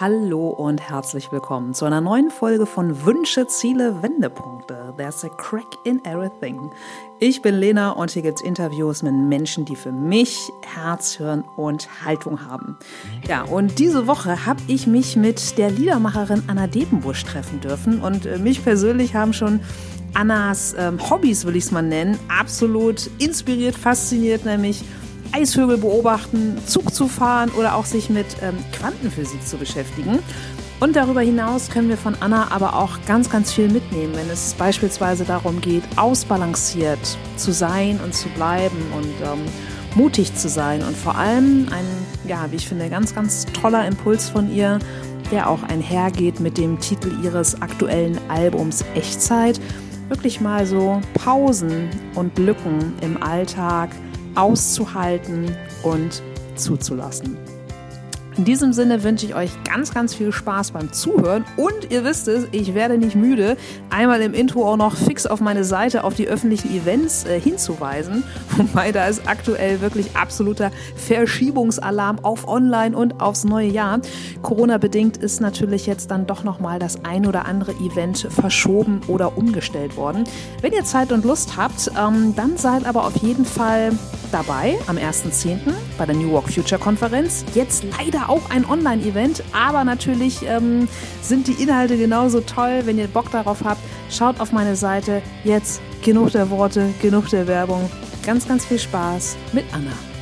Hallo und herzlich willkommen zu einer neuen Folge von Wünsche, Ziele, Wendepunkte. There's a crack in everything. Ich bin Lena und hier gibt es Interviews mit Menschen, die für mich Herz, Hirn und Haltung haben. Ja, und diese Woche habe ich mich mit der Liedermacherin Anna Debenbusch treffen dürfen und äh, mich persönlich haben schon Annas ähm, Hobbys, will ich es mal nennen, absolut inspiriert, fasziniert, nämlich Eisvögel beobachten, Zug zu fahren oder auch sich mit ähm, Quantenphysik zu beschäftigen. Und darüber hinaus können wir von Anna aber auch ganz, ganz viel mitnehmen, wenn es beispielsweise darum geht, ausbalanciert zu sein und zu bleiben und ähm, mutig zu sein. Und vor allem ein, ja, wie ich finde, ganz, ganz toller Impuls von ihr, der auch einhergeht mit dem Titel ihres aktuellen Albums Echtzeit. Wirklich mal so Pausen und Lücken im Alltag auszuhalten und zuzulassen. In diesem Sinne wünsche ich euch ganz, ganz viel Spaß beim Zuhören und ihr wisst es, ich werde nicht müde, einmal im Intro auch noch fix auf meine Seite auf die öffentlichen Events äh, hinzuweisen, wobei da ist aktuell wirklich absoluter Verschiebungsalarm auf Online und aufs neue Jahr. Corona bedingt ist natürlich jetzt dann doch nochmal das ein oder andere Event verschoben oder umgestellt worden. Wenn ihr Zeit und Lust habt, ähm, dann seid aber auf jeden Fall dabei am 1.10. bei der New York Future Konferenz. Jetzt leider auch ein Online-Event, aber natürlich ähm, sind die Inhalte genauso toll. Wenn ihr Bock darauf habt, schaut auf meine Seite. Jetzt genug der Worte, genug der Werbung. Ganz, ganz viel Spaß mit Anna.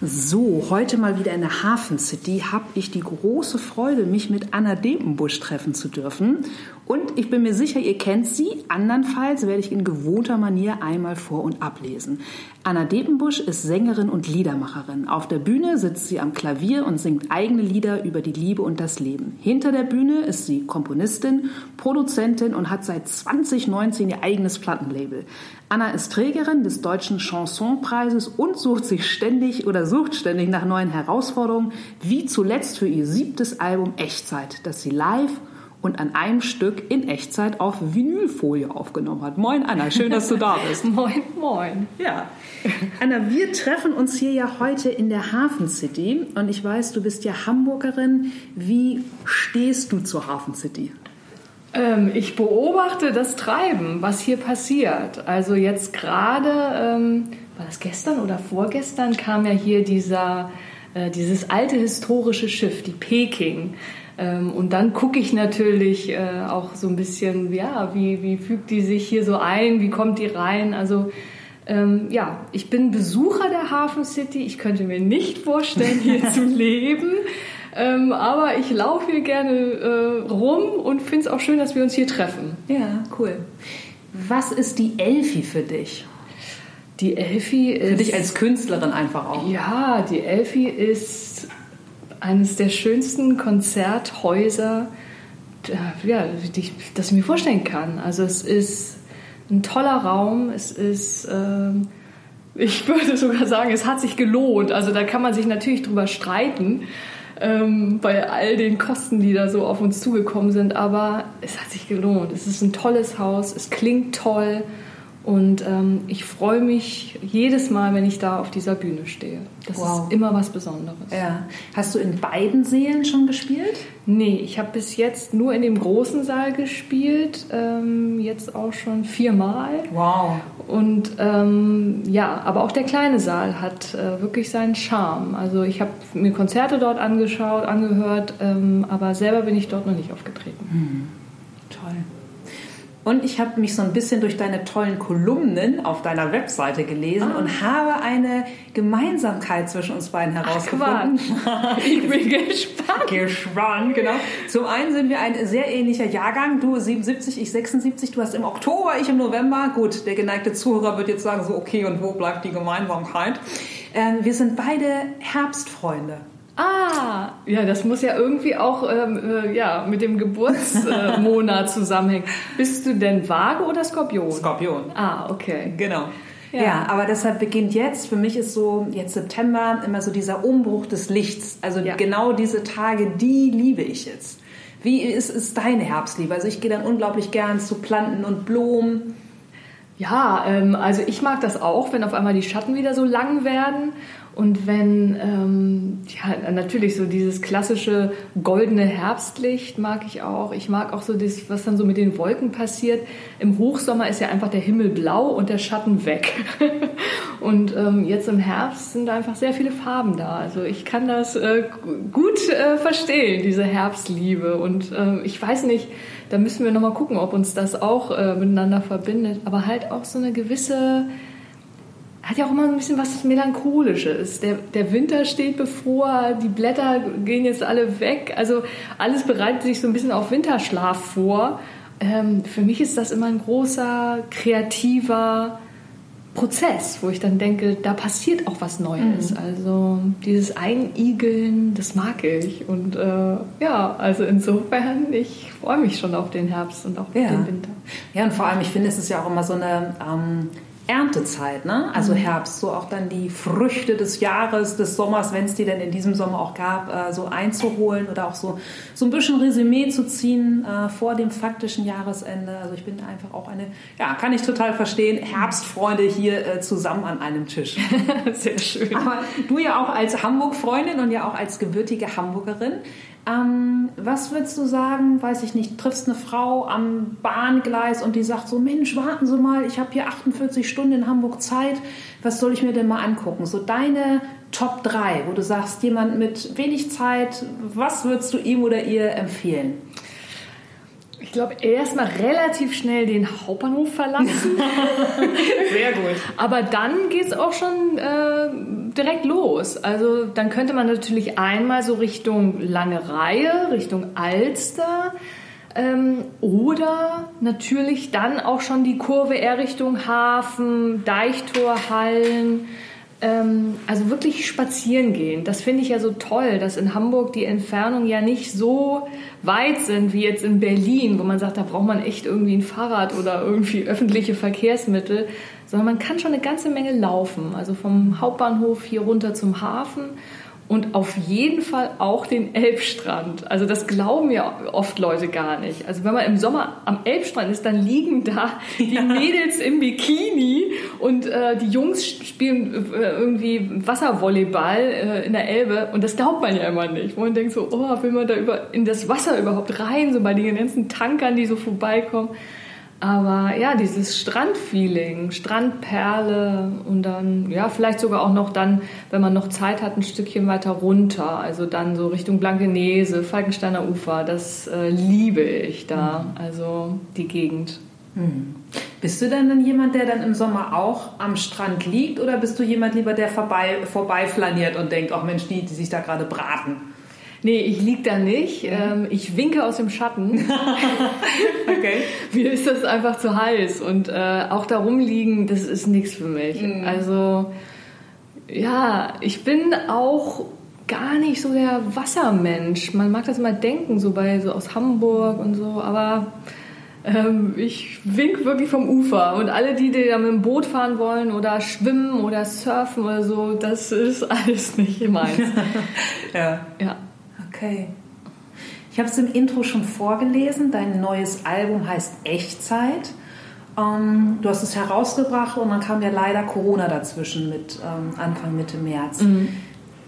So, heute mal wieder in der Hafen City habe ich die große Freude, mich mit Anna Debenbusch treffen zu dürfen. Und ich bin mir sicher, ihr kennt sie. Andernfalls werde ich in gewohnter Manier einmal vor- und ablesen. Anna Debenbusch ist Sängerin und Liedermacherin. Auf der Bühne sitzt sie am Klavier und singt eigene Lieder über die Liebe und das Leben. Hinter der Bühne ist sie Komponistin, Produzentin und hat seit 2019 ihr eigenes Plattenlabel. Anna ist Trägerin des Deutschen Chansonpreises und sucht sich ständig oder sucht ständig nach neuen Herausforderungen, wie zuletzt für ihr siebtes Album Echtzeit, das sie live und an einem Stück in Echtzeit auf Vinylfolie aufgenommen hat. Moin Anna, schön, dass du da bist. moin, moin. Ja. Anna, wir treffen uns hier ja heute in der Hafen City und ich weiß, du bist ja Hamburgerin. Wie stehst du zur Hafen City? Ähm, ich beobachte das Treiben, was hier passiert. Also jetzt gerade, ähm, war das gestern oder vorgestern, kam ja hier dieser, äh, dieses alte historische Schiff, die Peking. Ähm, und dann gucke ich natürlich äh, auch so ein bisschen, ja, wie, wie fügt die sich hier so ein, wie kommt die rein? Also ähm, ja, ich bin Besucher der Hafen City. Ich könnte mir nicht vorstellen, hier zu leben. Ähm, aber ich laufe hier gerne äh, rum und finde es auch schön, dass wir uns hier treffen. Ja, cool. Was ist die Elfi für dich? Die Elfi ist. Für dich als Künstlerin einfach auch. Ja, die Elfi ist eines der schönsten Konzerthäuser, ja, die ich, das ich mir vorstellen kann. Also es ist ein toller Raum, es ist, äh, ich würde sogar sagen, es hat sich gelohnt. Also da kann man sich natürlich drüber streiten. Ähm, bei all den Kosten, die da so auf uns zugekommen sind, aber es hat sich gelohnt. Es ist ein tolles Haus, es klingt toll, und ähm, ich freue mich jedes Mal, wenn ich da auf dieser Bühne stehe. Das wow. ist immer was Besonderes. Ja. Hast du in beiden Sälen schon gespielt? Nee, ich habe bis jetzt nur in dem großen Saal gespielt, ähm, jetzt auch schon viermal. Wow. Und ähm, ja, aber auch der kleine Saal hat äh, wirklich seinen Charme. Also ich habe mir Konzerte dort angeschaut, angehört, ähm, aber selber bin ich dort noch nicht aufgetreten. Hm. Toll. Und ich habe mich so ein bisschen durch deine tollen Kolumnen auf deiner Webseite gelesen ah. und habe eine Gemeinsamkeit zwischen uns beiden herausgefunden. Ach, ich bin gespannt. Gespannt, genau. Zum einen sind wir ein sehr ähnlicher Jahrgang. Du 77, ich 76. Du hast im Oktober, ich im November. Gut, der geneigte Zuhörer wird jetzt sagen, so okay, und wo bleibt die Gemeinsamkeit? Ähm, wir sind beide Herbstfreunde. Ah, ja, das muss ja irgendwie auch ähm, äh, ja, mit dem Geburtsmonat zusammenhängen. Bist du denn Waage oder Skorpion? Skorpion. Ah, okay. Genau. Ja. ja. aber deshalb beginnt jetzt, für mich ist so jetzt September immer so dieser Umbruch des Lichts. Also ja. genau diese Tage, die liebe ich jetzt. Wie ist, ist deine Herbstliebe? Also ich gehe dann unglaublich gern zu Planten und Blumen. Ja, ähm, also ich mag das auch, wenn auf einmal die Schatten wieder so lang werden Und wenn, ähm, ja, natürlich so dieses klassische goldene Herbstlicht mag ich auch. Ich mag auch so das, was dann so mit den Wolken passiert. Im Hochsommer ist ja einfach der Himmel blau und der Schatten weg. und ähm, jetzt im Herbst sind einfach sehr viele Farben da. Also ich kann das äh, gut äh, verstehen, diese Herbstliebe. Und äh, ich weiß nicht, da müssen wir nochmal gucken, ob uns das auch äh, miteinander verbindet. Aber halt auch so eine gewisse hat ja auch immer ein bisschen was Melancholisches. Der, der Winter steht bevor, die Blätter gehen jetzt alle weg. Also alles bereitet sich so ein bisschen auf Winterschlaf vor. Ähm, für mich ist das immer ein großer, kreativer Prozess, wo ich dann denke, da passiert auch was Neues. Mhm. Also dieses Einigeln, das mag ich. Und äh, ja, also insofern, ich freue mich schon auf den Herbst und auch auf ja. den Winter. Ja, und vor allem, ich finde, es ist ja auch immer so eine... Ähm Erntezeit, ne? also mhm. Herbst, so auch dann die Früchte des Jahres, des Sommers, wenn es die denn in diesem Sommer auch gab, äh, so einzuholen oder auch so, so ein bisschen Resümee zu ziehen äh, vor dem faktischen Jahresende. Also ich bin einfach auch eine, ja, kann ich total verstehen, Herbstfreunde hier äh, zusammen an einem Tisch. Sehr schön. Aber du ja auch als Hamburg-Freundin und ja auch als gebürtige Hamburgerin, ähm, was würdest du sagen, weiß ich nicht, triffst eine Frau am Bahngleis und die sagt so, Mensch, warten Sie mal, ich habe hier 48 Stunden in Hamburg Zeit, was soll ich mir denn mal angucken? So deine Top 3, wo du sagst, jemand mit wenig Zeit, was würdest du ihm oder ihr empfehlen? Ich glaube, erstmal relativ schnell den Hauptbahnhof verlassen. Sehr gut. Aber dann geht es auch schon äh, direkt los. Also dann könnte man natürlich einmal so Richtung Lange Reihe, Richtung Alster. Ähm, oder natürlich dann auch schon die Kurve eher Richtung Hafen, Deichtorhallen. Ähm, also wirklich spazieren gehen. Das finde ich ja so toll, dass in Hamburg die Entfernungen ja nicht so weit sind wie jetzt in Berlin, wo man sagt, da braucht man echt irgendwie ein Fahrrad oder irgendwie öffentliche Verkehrsmittel, sondern man kann schon eine ganze Menge laufen. Also vom Hauptbahnhof hier runter zum Hafen und auf jeden Fall auch den Elbstrand. Also das glauben ja oft Leute gar nicht. Also wenn man im Sommer am Elbstrand ist, dann liegen da die ja. Mädels im Bikini und äh, die Jungs spielen äh, irgendwie Wasservolleyball äh, in der Elbe und das glaubt man ja immer nicht. Wo man denkt so, oh, will man da über, in das Wasser überhaupt rein, so bei den ganzen Tankern, die so vorbeikommen. Aber ja, dieses Strandfeeling, Strandperle und dann, ja, vielleicht sogar auch noch dann, wenn man noch Zeit hat, ein Stückchen weiter runter. Also dann so Richtung Blankenese, Falkensteiner Ufer, das äh, liebe ich da, mhm. also die Gegend. Mhm. Bist du denn dann jemand, der dann im Sommer auch am Strand liegt oder bist du jemand lieber, der vorbei, vorbei flaniert und denkt, ach Mensch, die, die sich da gerade braten? Nee, ich lieg da nicht. Ähm, ich winke aus dem Schatten. okay. Mir ist das einfach zu heiß. Und äh, auch da rumliegen, das ist nichts für mich. Mhm. Also, ja, ich bin auch gar nicht so der Wassermensch. Man mag das immer denken, so bei so aus Hamburg und so, aber ähm, ich wink wirklich vom Ufer. Und alle, die, die da mit dem Boot fahren wollen oder schwimmen oder surfen oder so, das ist alles nicht meins. ja. Ja. Okay. Ich habe es im Intro schon vorgelesen. Dein neues Album heißt Echtzeit. Ähm, du hast es herausgebracht und dann kam ja leider Corona dazwischen mit ähm, Anfang Mitte März. Mhm.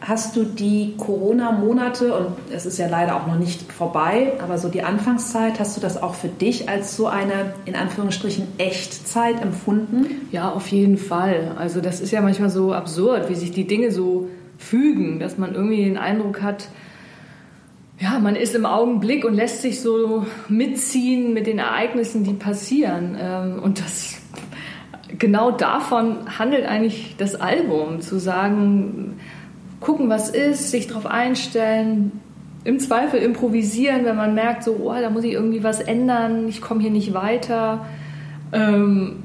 Hast du die Corona-Monate, und es ist ja leider auch noch nicht vorbei, aber so die Anfangszeit, hast du das auch für dich als so eine, in Anführungsstrichen, Echtzeit empfunden? Ja, auf jeden Fall. Also das ist ja manchmal so absurd, wie sich die Dinge so fügen, dass man irgendwie den Eindruck hat, ja, man ist im Augenblick und lässt sich so mitziehen mit den Ereignissen, die passieren. Ähm, und das genau davon handelt eigentlich das Album, zu sagen, gucken, was ist, sich darauf einstellen, im Zweifel improvisieren, wenn man merkt, so, oh, da muss ich irgendwie was ändern, ich komme hier nicht weiter. Ähm,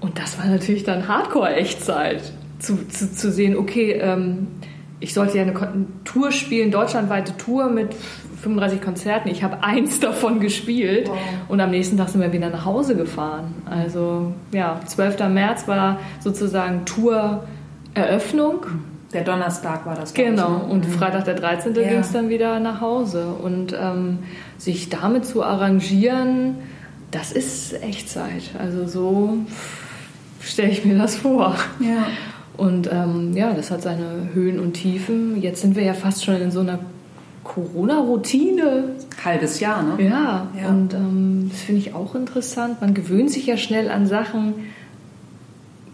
und das war natürlich dann Hardcore-Echtzeit, zu, zu, zu sehen, okay, ähm, ich sollte ja eine Tour spielen, deutschlandweite Tour mit 35 Konzerten. Ich habe eins davon gespielt wow. und am nächsten Tag sind wir wieder nach Hause gefahren. Also ja, 12. März war sozusagen Toureröffnung. Der Donnerstag war das. Genau, ne? und mhm. Freitag der 13. Ja. ging es dann wieder nach Hause. Und ähm, sich damit zu arrangieren, das ist Echtzeit. Also so stelle ich mir das vor. Ja. Und ähm, ja, das hat seine Höhen und Tiefen. Jetzt sind wir ja fast schon in so einer Corona-Routine. Halbes Jahr, ne? Ja, ja. und ähm, das finde ich auch interessant. Man gewöhnt sich ja schnell an Sachen,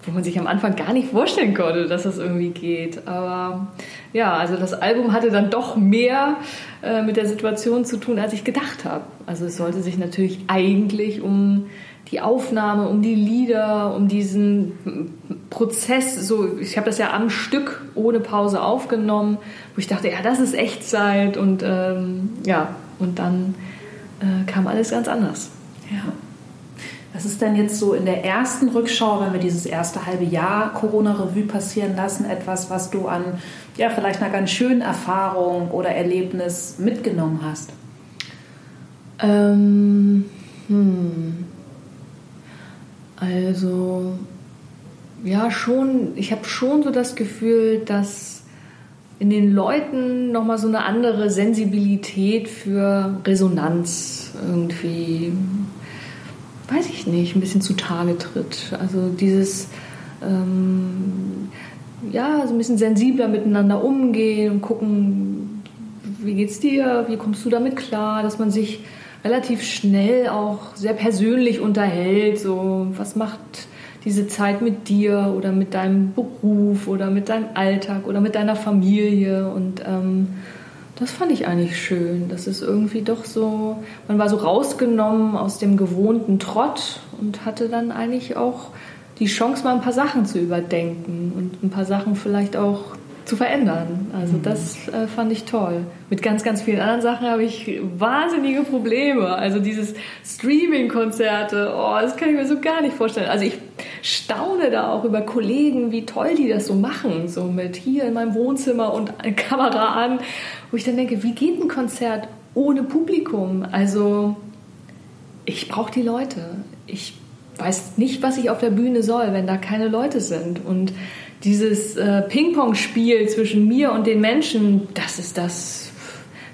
wo man sich am Anfang gar nicht vorstellen konnte, dass das irgendwie geht. Aber ja, also das Album hatte dann doch mehr äh, mit der Situation zu tun, als ich gedacht habe. Also es sollte sich natürlich eigentlich um die Aufnahme, um die Lieder, um diesen Prozess, so ich habe das ja am Stück ohne Pause aufgenommen, wo ich dachte, ja, das ist Echtzeit und ähm, ja, und dann äh, kam alles ganz anders. Ja. Was ist denn jetzt so in der ersten Rückschau, wenn wir dieses erste halbe Jahr Corona-Revue passieren lassen, etwas, was du an ja, vielleicht einer ganz schönen Erfahrung oder Erlebnis mitgenommen hast? Ähm, hm. Also, ja, schon, ich habe schon so das Gefühl, dass in den Leuten nochmal so eine andere Sensibilität für Resonanz irgendwie, weiß ich nicht, ein bisschen zutage tritt. Also dieses, ähm, ja, so ein bisschen sensibler miteinander umgehen und gucken, wie geht's dir, wie kommst du damit klar, dass man sich relativ schnell auch sehr persönlich unterhält, so was macht diese Zeit mit dir oder mit deinem Beruf oder mit deinem Alltag oder mit deiner Familie und ähm, das fand ich eigentlich schön. Das ist irgendwie doch so, man war so rausgenommen aus dem gewohnten Trott und hatte dann eigentlich auch die Chance, mal ein paar Sachen zu überdenken und ein paar Sachen vielleicht auch zu verändern. Also mhm. das äh, fand ich toll. Mit ganz, ganz vielen anderen Sachen habe ich wahnsinnige Probleme. Also dieses Streaming-Konzerte, oh, das kann ich mir so gar nicht vorstellen. Also ich staune da auch über Kollegen, wie toll die das so machen. So mit hier in meinem Wohnzimmer und eine Kamera an. Wo ich dann denke, wie geht ein Konzert ohne Publikum? Also ich brauche die Leute. Ich weiß nicht, was ich auf der Bühne soll, wenn da keine Leute sind. Und dieses äh, Ping-Pong-Spiel zwischen mir und den Menschen, das ist das,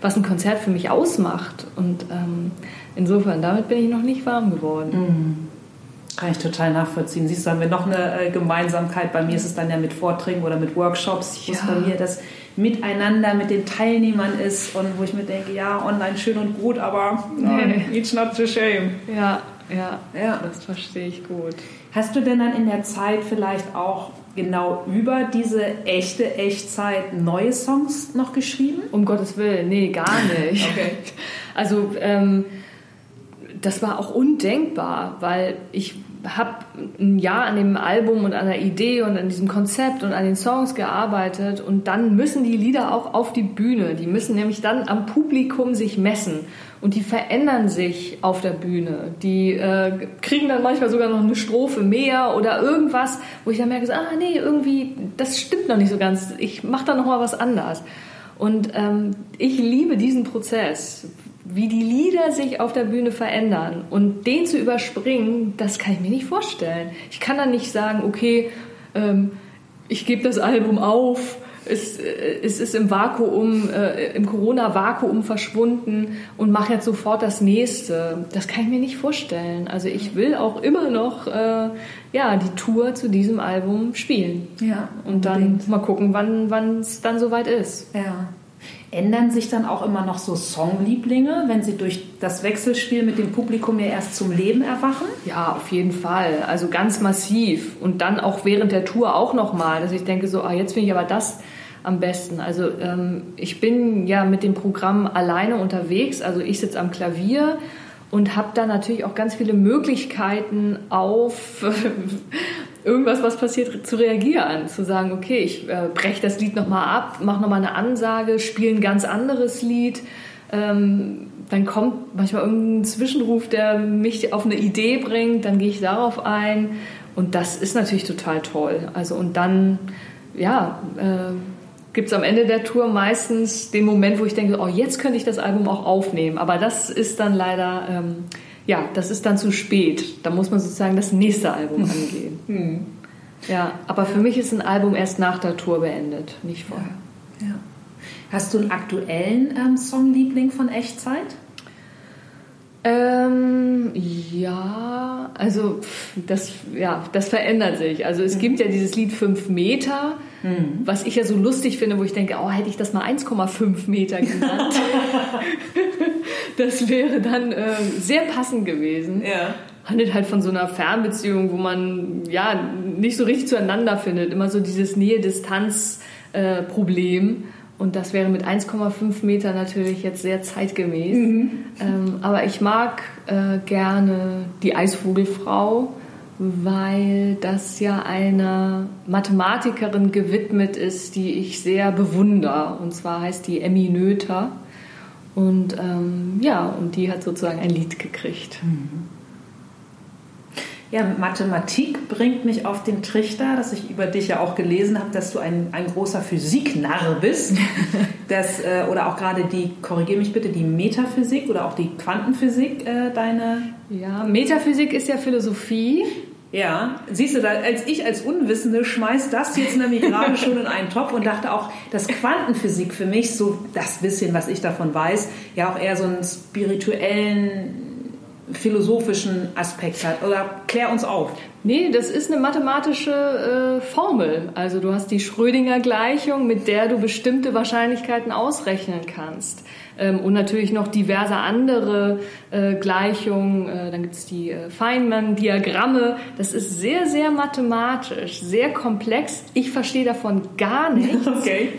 was ein Konzert für mich ausmacht. Und ähm, insofern, damit bin ich noch nicht warm geworden. Mhm. Kann ich total nachvollziehen. Siehst du, haben wir noch eine äh, Gemeinsamkeit. Bei mir ist es dann ja mit Vorträgen oder mit Workshops, wo ja. bei mir das Miteinander mit den Teilnehmern ist und wo ich mir denke, ja, online schön und gut, aber nee. it's not the shame. Ja, ja, ja, das verstehe ich gut. Hast du denn dann in der Zeit vielleicht auch genau über diese echte Echtzeit neue Songs noch geschrieben? Um Gottes Willen, nee, gar nicht. okay. Also ähm, das war auch undenkbar, weil ich habe ein Jahr an dem Album und an der Idee und an diesem Konzept und an den Songs gearbeitet und dann müssen die Lieder auch auf die Bühne. Die müssen nämlich dann am Publikum sich messen und die verändern sich auf der Bühne. Die äh, kriegen dann manchmal sogar noch eine Strophe mehr oder irgendwas, wo ich dann merke, ah nee, irgendwie, das stimmt noch nicht so ganz. Ich mache da noch mal was anders. Und ähm, ich liebe diesen Prozess, wie die Lieder sich auf der Bühne verändern und den zu überspringen, das kann ich mir nicht vorstellen. Ich kann dann nicht sagen, okay, ähm, ich gebe das Album auf, es, äh, es ist im Vakuum, äh, im Corona-Vakuum verschwunden und mache jetzt sofort das nächste. Das kann ich mir nicht vorstellen. Also ich will auch immer noch äh, ja, die Tour zu diesem Album spielen. Ja. Und dann unbedingt. mal gucken, wann es dann soweit ist. Ja. Ändern sich dann auch immer noch so Songlieblinge, wenn sie durch das Wechselspiel mit dem Publikum ja erst zum Leben erwachen? Ja, auf jeden Fall. Also ganz massiv. Und dann auch während der Tour auch nochmal, dass ich denke so, ah, jetzt finde ich aber das am besten. Also ähm, ich bin ja mit dem Programm alleine unterwegs. Also ich sitze am Klavier und habe da natürlich auch ganz viele Möglichkeiten auf irgendwas, was passiert, zu reagieren, zu sagen, okay, ich äh, breche das Lied nochmal ab, mache nochmal eine Ansage, spiele ein ganz anderes Lied. Ähm, dann kommt manchmal irgendein Zwischenruf, der mich auf eine Idee bringt, dann gehe ich darauf ein und das ist natürlich total toll. Also und dann, ja, äh, gibt es am Ende der Tour meistens den Moment, wo ich denke, oh, jetzt könnte ich das Album auch aufnehmen. Aber das ist dann leider ähm, ja, das ist dann zu spät. Da muss man sozusagen das nächste Album angehen. Hm. Ja, aber für mich ist ein Album erst nach der Tour beendet, nicht vorher. Ja. ja. Hast du einen aktuellen ähm, Songliebling von Echtzeit? Ähm, ja, also das, ja, das verändert sich. Also es mhm. gibt ja dieses Lied 5 Meter, mhm. was ich ja so lustig finde, wo ich denke, oh, hätte ich das mal 1,5 Meter genannt. das wäre dann äh, sehr passend gewesen. Ja. Handelt halt von so einer Fernbeziehung, wo man ja nicht so richtig zueinander findet. Immer so dieses Nähe-Distanz-Problem. Äh, und das wäre mit 1,5 Meter natürlich jetzt sehr zeitgemäß. Mhm. Ähm, aber ich mag äh, gerne die Eisvogelfrau, weil das ja einer Mathematikerin gewidmet ist, die ich sehr bewundere. Und zwar heißt die Emmy Noether. Und ähm, ja, und die hat sozusagen ein Lied gekriegt. Mhm. Ja, Mathematik bringt mich auf den Trichter, dass ich über dich ja auch gelesen habe, dass du ein, ein großer Physiknarr bist. das, äh, oder auch gerade die, korrigiere mich bitte, die Metaphysik oder auch die Quantenphysik äh, deine. Ja, Metaphysik ist ja Philosophie. Ja, siehst du, als ich als Unwissende schmeiß das jetzt nämlich gerade schon in einen Topf und dachte auch, dass Quantenphysik für mich so das bisschen, was ich davon weiß, ja auch eher so einen spirituellen philosophischen Aspekt hat. Oder klär uns auf. Nee, das ist eine mathematische äh, Formel. Also du hast die Schrödinger Gleichung, mit der du bestimmte Wahrscheinlichkeiten ausrechnen kannst. Ähm, und natürlich noch diverse andere äh, Gleichungen. Äh, dann gibt es die äh, Feynman-Diagramme. Das ist sehr, sehr mathematisch, sehr komplex. Ich verstehe davon gar nichts. Okay.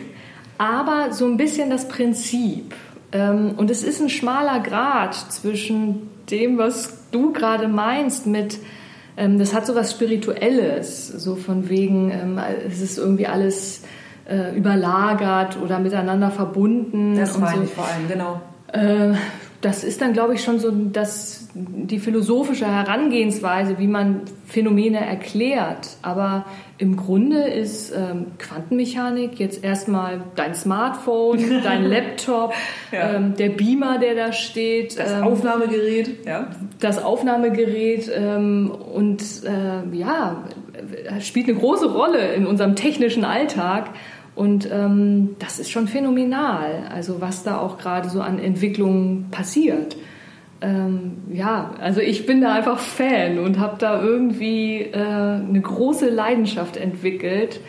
Aber so ein bisschen das Prinzip. Ähm, und es ist ein schmaler Grad zwischen dem, was du gerade meinst mit, ähm, das hat so was Spirituelles, so von wegen, ähm, es ist irgendwie alles äh, überlagert oder miteinander verbunden. Das meine so. ich vor allem, genau. Äh, das ist dann, glaube ich, schon so das, die philosophische Herangehensweise, wie man Phänomene erklärt. Aber im Grunde ist ähm, Quantenmechanik jetzt erstmal dein Smartphone, dein Laptop, ja. ähm, der Beamer, der da steht. Das ähm, Aufnahmegerät. Ja. Das Aufnahmegerät. Ähm, und äh, ja, spielt eine große Rolle in unserem technischen Alltag. Und ähm, das ist schon phänomenal, also was da auch gerade so an Entwicklungen passiert. Ähm, ja, also ich bin da einfach Fan und habe da irgendwie äh, eine große Leidenschaft entwickelt,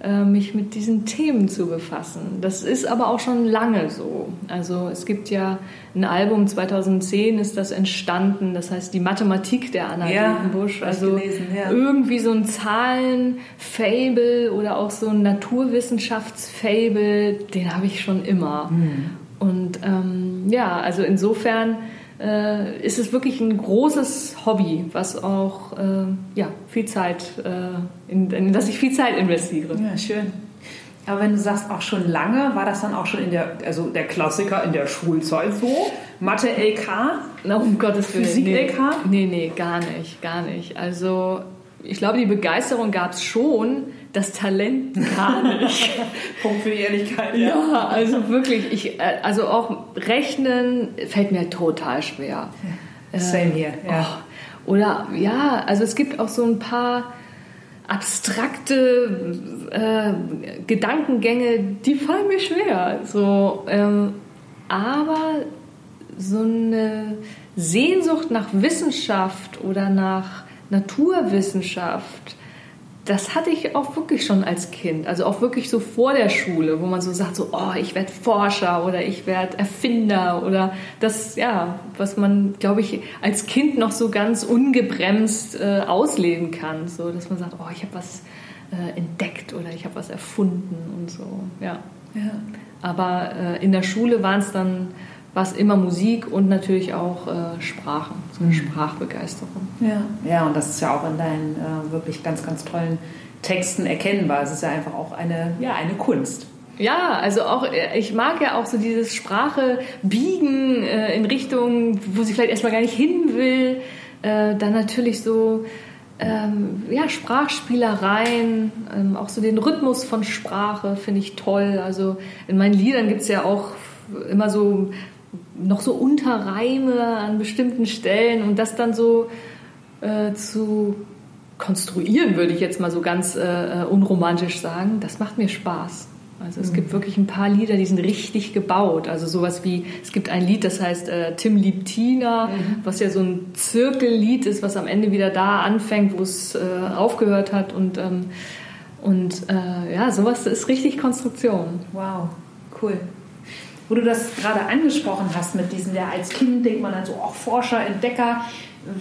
äh, mich mit diesen Themen zu befassen. Das ist aber auch schon lange so. Also es gibt ja ein Album 2010 ist das entstanden, das heißt die Mathematik der Anna ja, Busch. Also gelesen, ja. irgendwie so ein Zahlen-Fable oder auch so ein Naturwissenschafts-Fable, den habe ich schon immer. Mhm. Und ähm, ja, also insofern äh, ist es wirklich ein großes Hobby, was auch äh, ja, viel Zeit, äh, in, in das ich viel Zeit investiere. Ja, schön. Aber wenn du sagst auch schon lange, war das dann auch schon in der, also der Klassiker in der Schulzeit so? Mathe LK? Na, um Gottes Willen. Physik nee, LK? Nee, nee, gar nicht, gar nicht. Also ich glaube, die Begeisterung gab es schon, das Talent gar nicht. Punkt für die Ehrlichkeit. Ja, ja also wirklich, ich, äh, also auch Rechnen fällt mir total schwer. Same hier. Ja. Oh, oder ja, also es gibt auch so ein paar abstrakte äh, Gedankengänge, die fallen mir schwer. So, ähm, aber so eine Sehnsucht nach Wissenschaft oder nach Naturwissenschaft, das hatte ich auch wirklich schon als Kind. Also auch wirklich so vor der Schule, wo man so sagt, so, oh, ich werde Forscher oder ich werde Erfinder oder das, ja, was man, glaube ich, als Kind noch so ganz ungebremst äh, ausleben kann. So, dass man sagt, oh, ich habe was äh, entdeckt oder ich habe was erfunden und so, ja. ja. Aber äh, in der Schule waren es dann war es immer Musik und natürlich auch äh, Sprachen, so eine mhm. Sprachbegeisterung. Ja. ja, und das ist ja auch in deinen äh, wirklich ganz, ganz tollen Texten erkennbar. Es ist ja einfach auch eine, ja, eine Kunst. Ja, also auch, äh, ich mag ja auch so dieses Sprache biegen äh, in Richtungen, wo sie vielleicht erstmal gar nicht hin will. Äh, dann natürlich so, ähm, ja, Sprachspielereien, ähm, auch so den Rhythmus von Sprache finde ich toll. Also in meinen Liedern gibt es ja auch immer so noch so Unterreime an bestimmten Stellen und das dann so äh, zu konstruieren, würde ich jetzt mal so ganz äh, unromantisch sagen, das macht mir Spaß. Also es mhm. gibt wirklich ein paar Lieder, die sind richtig gebaut. Also sowas wie, es gibt ein Lied, das heißt äh, Tim liebt Tina, mhm. was ja so ein Zirkellied ist, was am Ende wieder da anfängt, wo es äh, aufgehört hat. Und, ähm, und äh, ja, sowas ist richtig Konstruktion. Wow, cool. Wo du das gerade angesprochen hast mit diesem, ja, als Kind denkt man dann so, auch Forscher, Entdecker.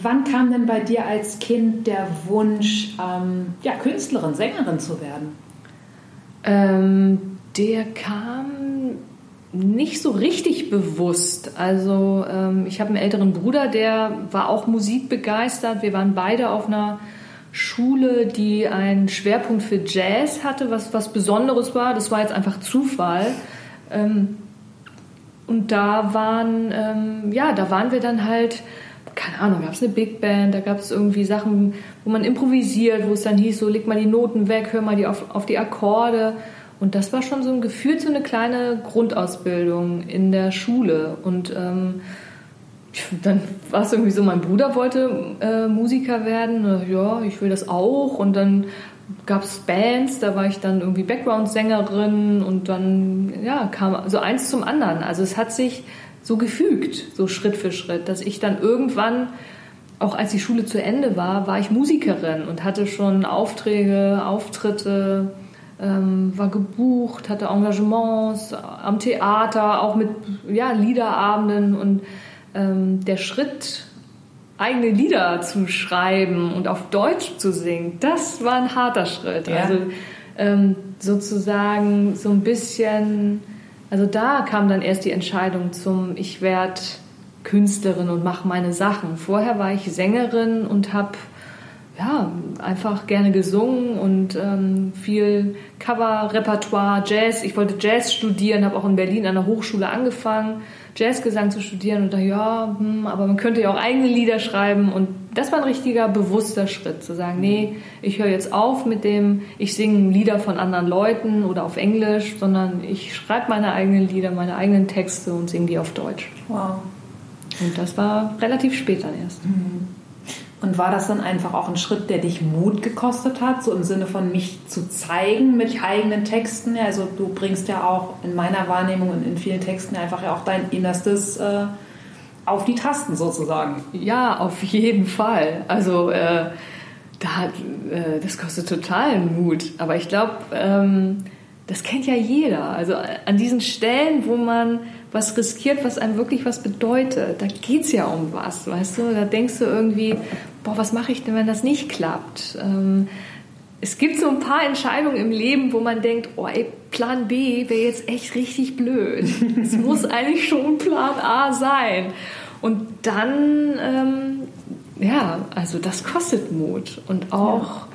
Wann kam denn bei dir als Kind der Wunsch, ähm, ja, Künstlerin, Sängerin zu werden? Ähm, der kam nicht so richtig bewusst. Also ähm, ich habe einen älteren Bruder, der war auch musikbegeistert. Wir waren beide auf einer Schule, die einen Schwerpunkt für Jazz hatte, was was Besonderes war. Das war jetzt einfach Zufall. Ähm, und da waren, ähm, ja, da waren wir dann halt keine Ahnung, gab es eine Big Band, da gab es irgendwie Sachen, wo man improvisiert, wo es dann hieß, so leg mal die Noten weg, hör mal die auf, auf die Akkorde. Und das war schon so ein Gefühl, so eine kleine Grundausbildung in der Schule. Und ähm, dann war es irgendwie so, mein Bruder wollte äh, Musiker werden. Ja, ich will das auch. Und dann gab es Bands, da war ich dann irgendwie Background-Sängerin und dann ja, kam so eins zum anderen. Also es hat sich so gefügt, so Schritt für Schritt, dass ich dann irgendwann, auch als die Schule zu Ende war, war ich Musikerin und hatte schon Aufträge, Auftritte, ähm, war gebucht, hatte Engagements am Theater, auch mit ja, Liederabenden und ähm, der Schritt, eigene Lieder zu schreiben und auf Deutsch zu singen, das war ein harter Schritt. Ja. Also ähm, sozusagen so ein bisschen also da kam dann erst die Entscheidung zum, ich werde Künstlerin und mache meine Sachen. Vorher war ich Sängerin und habe ja, einfach gerne gesungen und ähm, viel Cover-Repertoire, Jazz. Ich wollte Jazz studieren, habe auch in Berlin an der Hochschule angefangen, Jazzgesang zu studieren und da ja, hm, aber man könnte ja auch eigene Lieder schreiben und das war ein richtiger bewusster Schritt, zu sagen, nee, ich höre jetzt auf mit dem, ich singe Lieder von anderen Leuten oder auf Englisch, sondern ich schreibe meine eigenen Lieder, meine eigenen Texte und singe die auf Deutsch. Wow. Und das war relativ spät dann erst. Mhm. Und war das dann einfach auch ein Schritt, der dich Mut gekostet hat, so im Sinne von mich zu zeigen mit eigenen Texten? Also du bringst ja auch in meiner Wahrnehmung und in vielen Texten einfach ja auch dein Innerstes äh, auf die Tasten sozusagen. Ja, auf jeden Fall. Also äh, da, äh, das kostet total Mut. Aber ich glaube, ähm, das kennt ja jeder. Also an diesen Stellen, wo man was riskiert, was einem wirklich was bedeutet, da geht es ja um was, weißt du? Da denkst du irgendwie, boah, was mache ich denn, wenn das nicht klappt? Ähm, es gibt so ein paar Entscheidungen im Leben, wo man denkt, oh ey, Plan B wäre jetzt echt richtig blöd. Es muss eigentlich schon Plan A sein. Und dann, ähm, ja, also das kostet Mut und auch,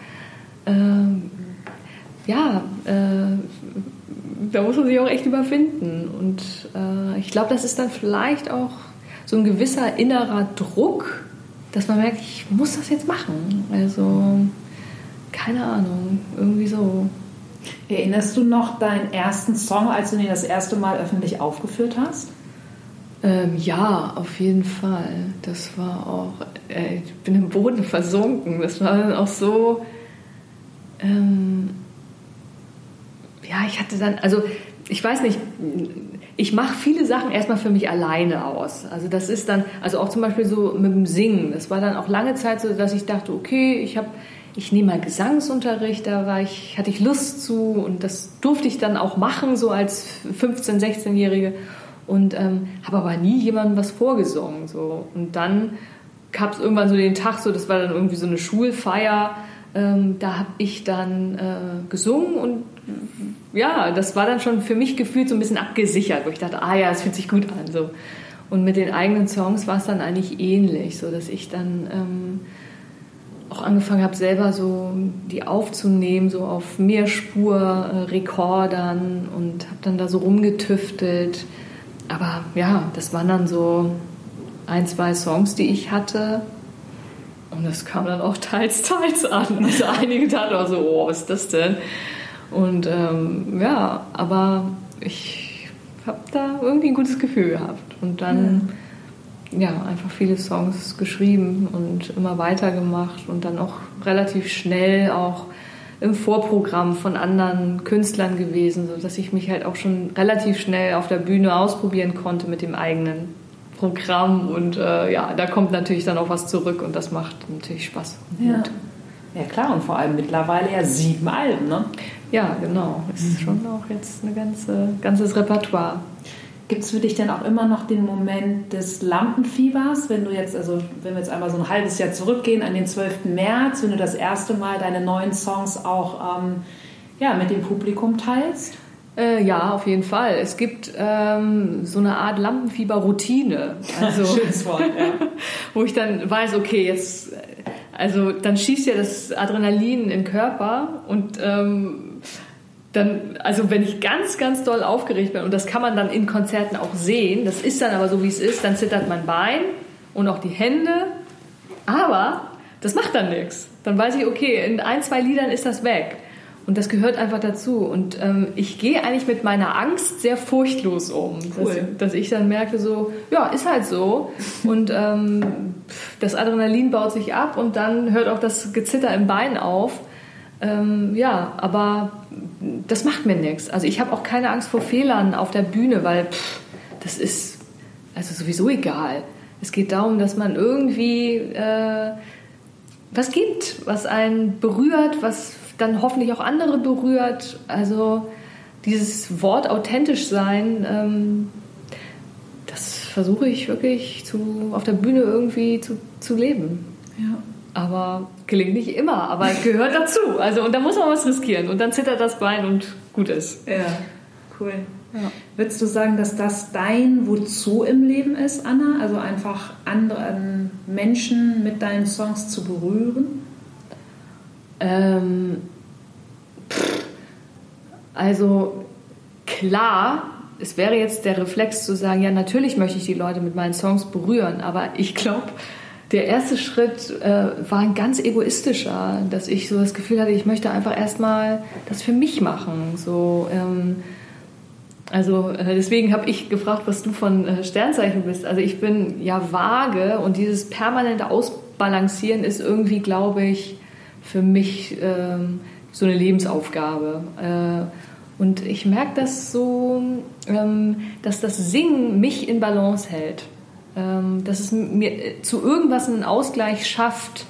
ja, ähm, ja äh, da muss man sich auch echt überwinden. Und äh, ich glaube, das ist dann vielleicht auch so ein gewisser innerer Druck, dass man merkt, ich muss das jetzt machen. Also, keine Ahnung, irgendwie so. Erinnerst du noch deinen ersten Song, als du ihn das erste Mal öffentlich aufgeführt hast? Ähm, ja, auf jeden Fall. Das war auch, äh, ich bin im Boden versunken. Das war dann auch so, ähm, ja, ich hatte dann, also ich weiß nicht, ich mache viele Sachen erstmal für mich alleine aus. Also das ist dann, also auch zum Beispiel so mit dem Singen. Das war dann auch lange Zeit so, dass ich dachte, okay, ich habe, ich nehme mal Gesangsunterricht, da war ich, hatte ich Lust zu und das durfte ich dann auch machen, so als 15-, 16-Jährige und ähm, habe aber nie jemandem was vorgesungen. So. Und dann gab es irgendwann so den Tag, so das war dann irgendwie so eine Schulfeier, ähm, da habe ich dann äh, gesungen und ja, das war dann schon für mich gefühlt so ein bisschen abgesichert, wo ich dachte, ah ja, es fühlt sich gut an. So. Und mit den eigenen Songs war es dann eigentlich ähnlich, so dass ich dann ähm, auch angefangen habe, selber so die aufzunehmen, so auf Mehrspur-Rekordern äh, und habe dann da so rumgetüftelt. Aber ja, das waren dann so ein, zwei Songs, die ich hatte. Und das kam dann auch teils, teils an. Also einige dachten auch so, oh, was ist das denn? Und ähm, ja, aber ich habe da irgendwie ein gutes Gefühl gehabt. Und dann ja. ja, einfach viele Songs geschrieben und immer weitergemacht und dann auch relativ schnell auch im Vorprogramm von anderen Künstlern gewesen, sodass ich mich halt auch schon relativ schnell auf der Bühne ausprobieren konnte mit dem eigenen Programm. Und äh, ja, da kommt natürlich dann auch was zurück und das macht natürlich Spaß. Ja. Ja, klar, und vor allem mittlerweile ja sieben Alben, ne? Ja, genau. Es ist schon auch jetzt ein ganze, ganzes Repertoire. Gibt es für dich denn auch immer noch den Moment des Lampenfiebers, wenn du jetzt, also wenn wir jetzt einmal so ein halbes Jahr zurückgehen an den 12. März, wenn du das erste Mal deine neuen Songs auch ähm, ja, mit dem Publikum teilst? Äh, ja, auf jeden Fall. Es gibt ähm, so eine Art Lampenfieber-Routine. Also, Schönes Wort, ja. wo ich dann weiß, okay, jetzt, also dann schießt ja das Adrenalin in den Körper und ähm, dann, also wenn ich ganz, ganz doll aufgeregt bin, und das kann man dann in Konzerten auch sehen, das ist dann aber so, wie es ist, dann zittert mein Bein und auch die Hände, aber das macht dann nichts. Dann weiß ich, okay, in ein, zwei Liedern ist das weg. Und das gehört einfach dazu. Und ähm, ich gehe eigentlich mit meiner Angst sehr furchtlos um. Cool. Dass, dass, ich dann merke, so, ja, ist halt so. Und ähm, das Adrenalin baut sich ab und dann hört auch das Gezitter im Bein auf. Ähm, ja, aber das macht mir nichts. Also ich habe auch keine Angst vor Fehlern auf der Bühne, weil pff, das ist also sowieso egal. Es geht darum, dass man irgendwie äh, was gibt, was einen berührt, was dann hoffentlich auch andere berührt. Also dieses Wort authentisch sein, ähm, das versuche ich wirklich zu, auf der Bühne irgendwie zu, zu leben. Ja. Aber gelingt nicht immer, aber gehört dazu. Also, und da muss man was riskieren. Und dann zittert das Bein und gut ist. Ja, cool. Ja. Würdest du sagen, dass das dein Wozu im Leben ist, Anna? Also einfach andere Menschen mit deinen Songs zu berühren? Ähm, also klar, es wäre jetzt der Reflex zu sagen, ja, natürlich möchte ich die Leute mit meinen Songs berühren, aber ich glaube, der erste Schritt äh, war ein ganz egoistischer, dass ich so das Gefühl hatte, ich möchte einfach erstmal das für mich machen. So, ähm, also äh, deswegen habe ich gefragt, was du von äh, Sternzeichen bist. Also ich bin ja vage und dieses permanente Ausbalancieren ist irgendwie, glaube ich, für mich ähm, so eine Lebensaufgabe. Äh, und ich merke das so, ähm, dass das Singen mich in Balance hält ähm, dass es mir äh, zu irgendwas einen Ausgleich schafft,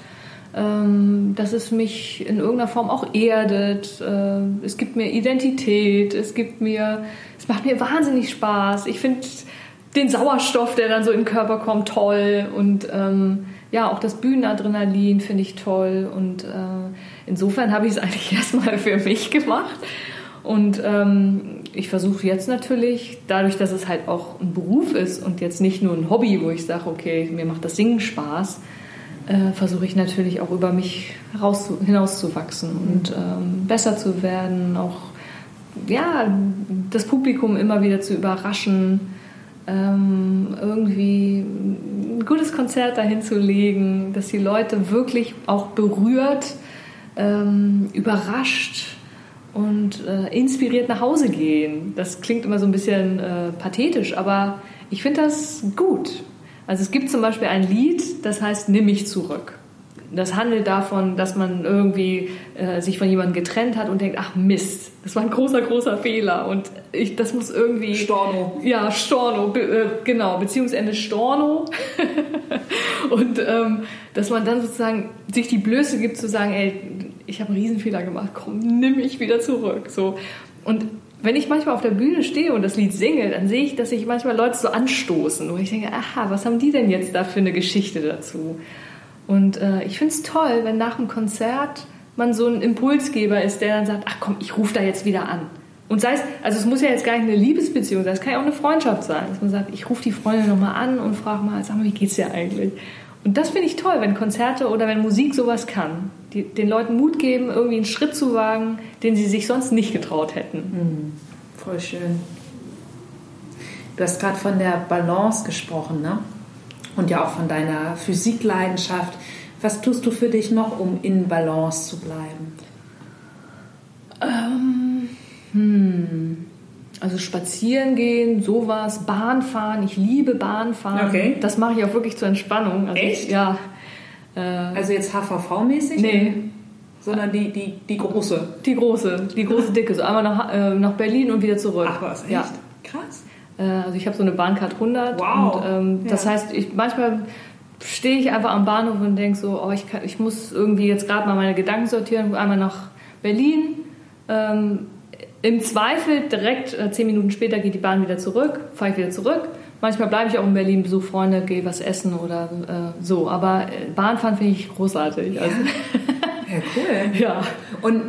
ähm, dass es mich in irgendeiner Form auch erdet. Äh, es gibt mir Identität, es gibt mir, es macht mir wahnsinnig Spaß. Ich finde den Sauerstoff, der dann so in den Körper kommt, toll und ähm, ja, auch das Bühnenadrenalin finde ich toll und äh, insofern habe ich es eigentlich erstmal für mich gemacht. Und ähm, ich versuche jetzt natürlich, dadurch, dass es halt auch ein Beruf ist und jetzt nicht nur ein Hobby, wo ich sage, okay, mir macht das Singen Spaß, äh, versuche ich natürlich auch über mich raus, hinauszuwachsen und ähm, besser zu werden, auch ja, das Publikum immer wieder zu überraschen, ähm, irgendwie ein gutes Konzert dahin zu legen, dass die Leute wirklich auch berührt, ähm, überrascht, und äh, inspiriert nach Hause gehen. Das klingt immer so ein bisschen äh, pathetisch, aber ich finde das gut. Also es gibt zum Beispiel ein Lied, das heißt Nimm mich zurück. Das handelt davon, dass man irgendwie äh, sich von jemandem getrennt hat und denkt, ach Mist, das war ein großer, großer Fehler und ich, das muss irgendwie... Storno. Ja, Storno, be, äh, genau, Beziehungsende Storno. und ähm, dass man dann sozusagen sich die Blöße gibt zu sagen, ey, ich habe einen Riesenfehler gemacht, komm, nimm mich wieder zurück. So. Und wenn ich manchmal auf der Bühne stehe und das Lied singe, dann sehe ich, dass sich manchmal Leute so anstoßen. Und ich denke, aha, was haben die denn jetzt da für eine Geschichte dazu? Und äh, ich finde es toll, wenn nach dem Konzert man so ein Impulsgeber ist, der dann sagt, ach komm, ich rufe da jetzt wieder an. Und sei es, also es muss ja jetzt gar nicht eine Liebesbeziehung sein, es kann ja auch eine Freundschaft sein, dass man sagt, ich rufe die Freundin nochmal an und frage mal, sag mal, wie geht's dir eigentlich? Und das finde ich toll, wenn Konzerte oder wenn Musik sowas kann. Die, den Leuten Mut geben, irgendwie einen Schritt zu wagen, den sie sich sonst nicht getraut hätten. Mhm. Voll schön. Du hast gerade von der Balance gesprochen, ne? Und ja auch von deiner Physikleidenschaft. Was tust du für dich noch, um in Balance zu bleiben? Ähm, hm. Also spazieren gehen, sowas, Bahn fahren. Ich liebe Bahnfahren. Okay. Das mache ich auch wirklich zur Entspannung. Also Echt? Ich, ja. Äh, also jetzt HVV-mäßig? Nee. Sondern die, die, die große. Die große, die große dicke. So einmal nach, äh, nach Berlin und wieder zurück. Ach was, echt? Ja. Krass. Äh, also ich habe so eine Bahncard 100. Wow. Und, ähm, Das Ja. heißt, ich, manchmal stehe ich einfach am Bahnhof und denke so, oh, ich, kann, ich muss irgendwie jetzt gerade mal meine Gedanken sortieren. Einmal nach Berlin. Ähm, Im Zweifel direkt äh, zehn Minuten später geht die Bahn wieder zurück, fahre ich wieder zurück. Manchmal bleibe ich auch in Berlin, besuche Freunde, gehe was essen oder äh, so. Aber äh, Bahnfahren finde ich großartig. Also, Ja, cool. ja. Und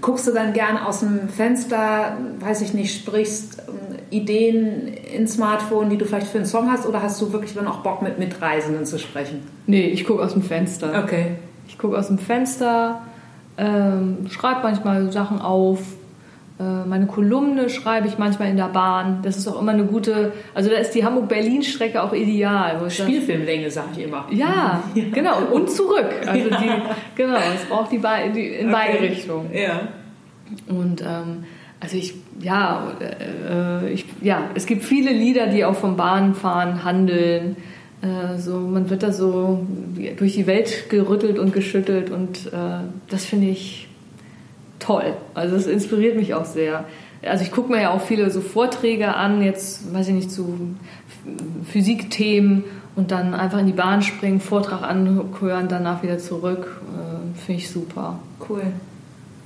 guckst du dann gerne aus dem Fenster, weiß ich nicht, sprichst Ideen ins Smartphone, die du vielleicht für einen Song hast, oder hast du wirklich dann auch Bock mit Mitreisenden zu sprechen? Nee, ich gucke aus dem Fenster. Okay. Ich gucke aus dem Fenster, ähm, schreibe manchmal Sachen auf. Äh, meine Kolumne schreibe ich manchmal in der Bahn. Das ist auch immer eine gute. Also da ist die Hamburg-Berlin-Strecke auch ideal. Spielfilmlänge, sage ich immer. ja, genau. Und zurück. Also die, genau, es braucht die, Be die in beide Richtungen. Ja. Und ähm, also ich, ja, äh, ich, ja, es gibt viele Lieder, die auch vom Bahnfahren handeln. Äh, so, man wird da so durch die Welt gerüttelt und geschüttelt und äh, das finde ich toll. Also es inspiriert mich auch sehr. Also ich gucke mir ja auch viele so Vorträge an, jetzt weiß ich nicht, zu Physikthemen und dann einfach in die Bahn springen, Vortrag anhören, danach wieder zurück. Äh, finde ich super. Cool.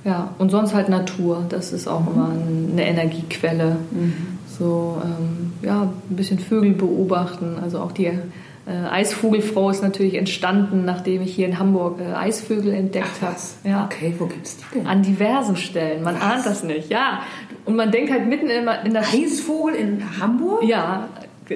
Ja, und sonst halt Natur. Das ist auch immer eine Energiequelle. So, ähm, ja, ein bisschen Vögel beobachten. Also auch die äh, Eisvogelfrau ist natürlich entstanden, nachdem ich hier in Hamburg äh, Eisvögel entdeckt habe. Ja. Okay, wo gibt's die denn? An diversen Stellen. Man ahnt das nicht. Ja. Und man denkt halt mitten in, in der Eisvogel in Hamburg? Ja,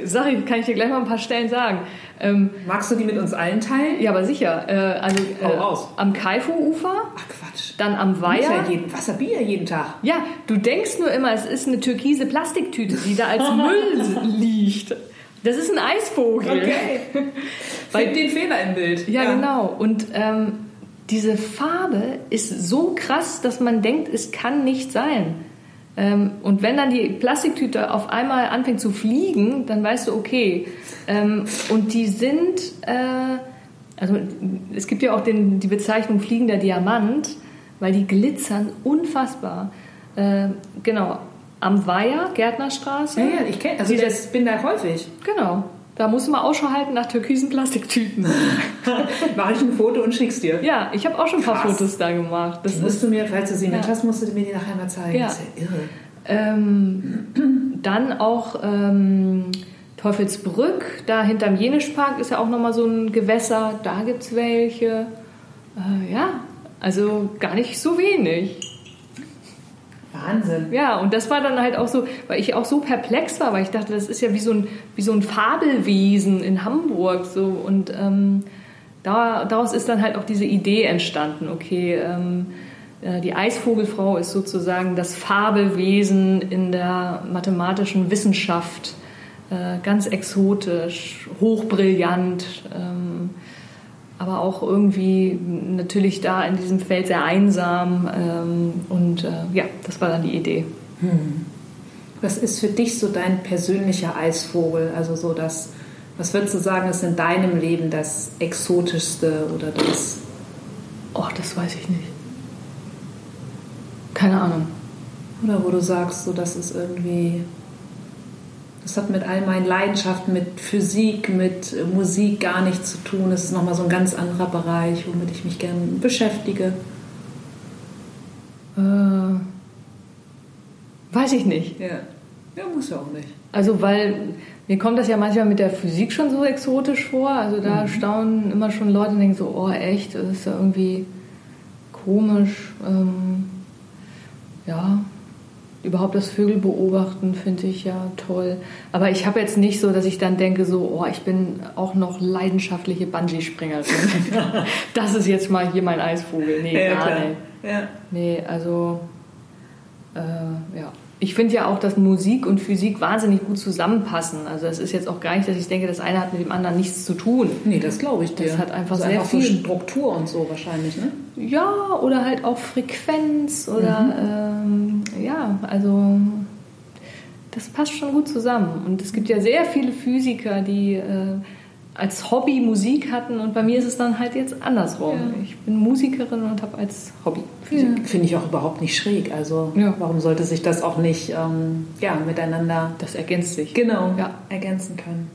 sag ich, kann ich dir gleich mal ein paar Stellen sagen. Ähm, Magst du die mit uns allen teilen? ja, aber sicher. Äh, also Hau äh, am Kaifu-Ufer, Ach Quatsch. dann am Weiher. jeden, Wasserbier jeden Tag. Ja, du denkst nur immer, es ist eine türkise Plastiktüte, die da als Müll liegt. Das ist ein Eisvogel. Weil den Fehler im Bild. Ja, genau. Und ähm, diese Farbe ist so krass, dass man denkt, es kann nicht sein. Ähm, und wenn dann die Plastiktüte auf einmal anfängt zu fliegen, dann weißt du, okay. Ähm, und die sind, äh, also es gibt ja auch den, die Bezeichnung fliegender Diamant, weil die glitzern unfassbar. Äh, genau. Am Weiher, Gärtnerstraße. Ja, ja, ich kenne, also das bin da häufig. Genau. Da muss man Ausschau halten nach türkisen Plastiktüten. Mache ich ein Foto und schick's dir. Ja, ich habe auch schon ein paar Krass. Fotos da gemacht. Das musst ist, du mir, falls du sie Ja. hast, musst du mir die nachher mal zeigen. Ja. Das ist ja irre. ähm, dann auch ähm, Teufelsbrück, da hinterm Jenischpark ist ja auch nochmal so ein Gewässer, da gibt es welche. Äh, ja, also gar nicht so wenig. Wahnsinn. Ja, und das war dann halt auch so, weil ich auch so perplex war, weil ich dachte, das ist ja wie so ein, wie so ein Fabelwesen in Hamburg. So. Und ähm, da, daraus ist dann halt auch diese Idee entstanden, okay, ähm, äh, die Eisvogelfrau ist sozusagen das Fabelwesen in der mathematischen Wissenschaft. Äh, ganz exotisch, hochbrillant. Ähm, aber auch irgendwie natürlich da in diesem Feld sehr einsam. Ähm, und äh, ja, das war dann die Idee. Was ist für dich so dein persönlicher Eisvogel? Also so das, was würdest du sagen, ist in deinem Leben das Exotischste oder das... Oh, das weiß ich nicht. Keine Ahnung. Oder wo du sagst, so das ist irgendwie... Das hat mit all meinen Leidenschaften, mit Physik, mit äh, Musik gar nichts zu tun. Das ist nochmal so ein ganz anderer Bereich, womit ich mich gern beschäftige. Äh, weiß ich nicht. Ja. Ja, muss ja auch nicht. Also, weil mir kommt das ja manchmal mit der Physik schon so exotisch vor. Also, da staunen immer schon Leute und denken so: Oh, echt? Das ist ja irgendwie komisch. Ähm, ja, überhaupt das Vögel beobachten finde ich ja toll. Aber ich habe jetzt nicht so, dass ich dann denke, so, oh, ich bin auch noch leidenschaftliche Bungee-Springerin. das ist jetzt mal hier mein Eisvogel. Nee, Ja, gar nicht. Ja. Nee, also äh, ja. Ich finde ja auch, dass Musik und Physik wahnsinnig gut zusammenpassen. Also es ist jetzt auch gar nicht, dass ich denke, das eine hat mit dem anderen nichts zu tun. Nee, das glaube ich dir. Das hat einfach Also sehr so viel- Struktur und so wahrscheinlich, ne? Ja, oder halt auch Frequenz oder ähm, ja, also das passt schon gut zusammen. Und es gibt ja sehr viele Physiker, die äh, als Hobby Musik hatten und bei mir ist es dann halt jetzt andersrum. Ja. Ich bin Musikerin und habe als Hobby Physik. Ja. Finde ich auch überhaupt nicht schräg. Also ja. warum sollte sich das auch nicht ähm, ja, miteinander... Das ergänzt sich. Genau, ergänzen können.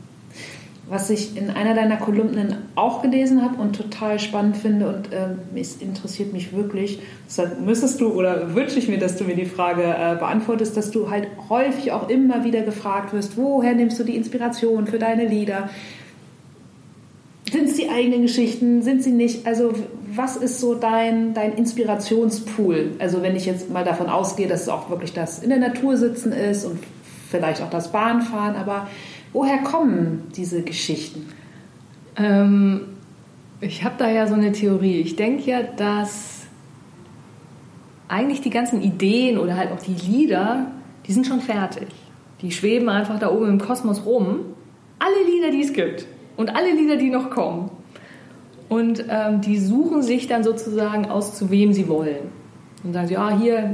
Was ich in einer deiner Kolumnen auch gelesen habe und total spannend finde und ähm, es interessiert mich wirklich, deshalb müsstest du oder wünsche ich mir, dass du mir die Frage äh, beantwortest, dass du halt häufig auch immer wieder gefragt wirst, woher nimmst du die Inspiration für deine Lieder? Sind es die eigenen Geschichten? Sind sie nicht? Also was ist so dein, dein Inspirationspool? Also wenn ich jetzt mal davon ausgehe, dass es auch wirklich das in der Natur sitzen ist und vielleicht auch das Bahnfahren, aber woher kommen diese Geschichten? Ähm, ich habe da ja so eine Theorie. Ich denke ja, dass eigentlich die ganzen Ideen oder halt auch die Lieder, die sind schon fertig. Die schweben einfach da oben im Kosmos rum. Alle Lieder, die es gibt und alle Lieder, die noch kommen. Und ähm, die suchen sich dann sozusagen aus, zu wem sie wollen. Und sagen sie, ah, hier,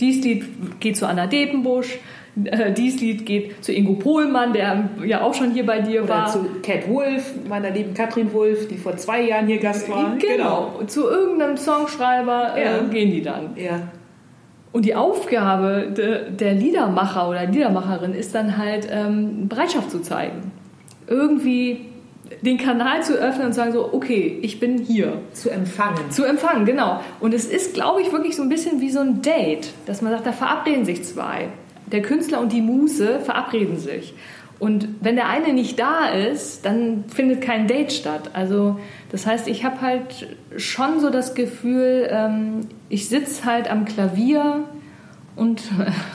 dies Lied geht zu Anna Depenbusch, äh, dies Lied geht zu Ingo Pohlmann, der ja auch schon hier bei dir Oder war. zu Cat Wolf, meiner lieben Katrin Wolf, die vor zwei Jahren hier Gast war. Genau, genau. zu irgendeinem Songschreiber äh, ja. äh, gehen die dann. Ja. Und die Aufgabe de, der Liedermacher oder Liedermacherin ist dann halt, ähm, Bereitschaft zu zeigen. Irgendwie den Kanal zu öffnen und zu sagen so, okay, ich bin hier. Zu empfangen. Zu empfangen, genau. Und es ist, glaube ich, wirklich so ein bisschen wie so ein Date, dass man sagt, da verabreden sich zwei. Der Künstler und die Muse verabreden sich. Und wenn der eine nicht da ist, dann findet kein Date statt. Also das heißt, ich habe halt schon so das Gefühl, ähm, ich sitze halt am Klavier und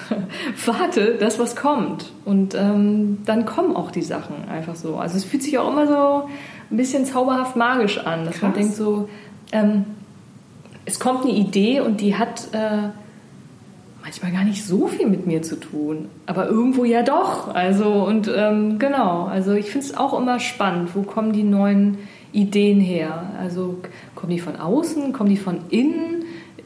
warte, dass was kommt. Und ähm, dann kommen auch die Sachen einfach so. Also es fühlt sich auch immer so ein bisschen zauberhaft magisch an, dass Krass. man denkt so, ähm, es kommt eine Idee und die hat äh, manchmal gar nicht so viel mit mir zu tun, aber irgendwo ja doch. Also und ähm, genau, also ich finde es auch immer spannend, wo kommen die neuen Ideen her? Also kommen die von außen, kommen die von innen?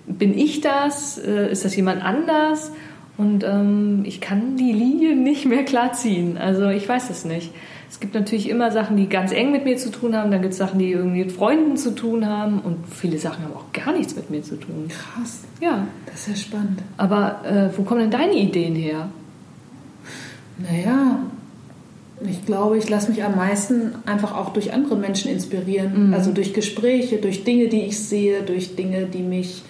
bin ich das? Äh, ist das jemand anders? Und ähm, ich kann die Linie nicht mehr klar ziehen. Also ich weiß es nicht. Es gibt natürlich immer Sachen, die ganz eng mit mir zu tun haben. Dann gibt es Sachen, die irgendwie mit Freunden zu tun haben. Und viele Sachen haben auch gar nichts mit mir zu tun. Krass. Ja. Das ist ja spannend. Aber äh, wo kommen denn deine Ideen her? Naja, ich glaube, ich lasse mich am meisten einfach auch durch andere Menschen inspirieren. Mhm. Also durch Gespräche, durch Dinge, die ich sehe, durch Dinge, die mich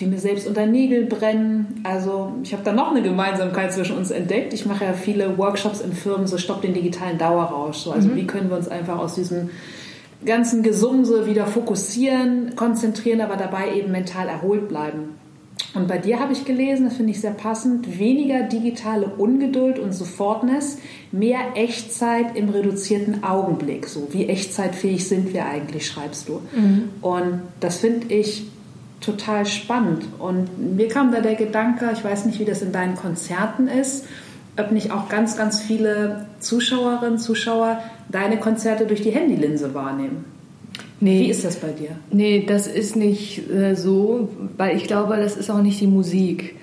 die mir selbst unter Nägel brennen. Also ich habe da noch eine Gemeinsamkeit zwischen uns entdeckt. Ich mache ja viele Workshops in Firmen, so stopp den digitalen Dauerrausch. So, also mhm. wie können wir uns einfach aus diesem ganzen Gesumse wieder fokussieren, konzentrieren, aber dabei eben mental erholt bleiben. Und bei dir habe ich gelesen, das finde ich sehr passend, weniger digitale Ungeduld und Sofortness, mehr Echtzeit im reduzierten Augenblick. So, wie echtzeitfähig sind wir eigentlich, schreibst du. Mhm. Und das finde ich total spannend. Und mir kam da der Gedanke, ich weiß nicht, wie das in deinen Konzerten ist, ob nicht auch ganz, ganz viele Zuschauerinnen, Zuschauer deine Konzerte durch die Handylinse wahrnehmen. Nee, Wie ist das bei dir? Nee, das ist nicht äh, so, weil ich glaube, das ist auch nicht die Musik.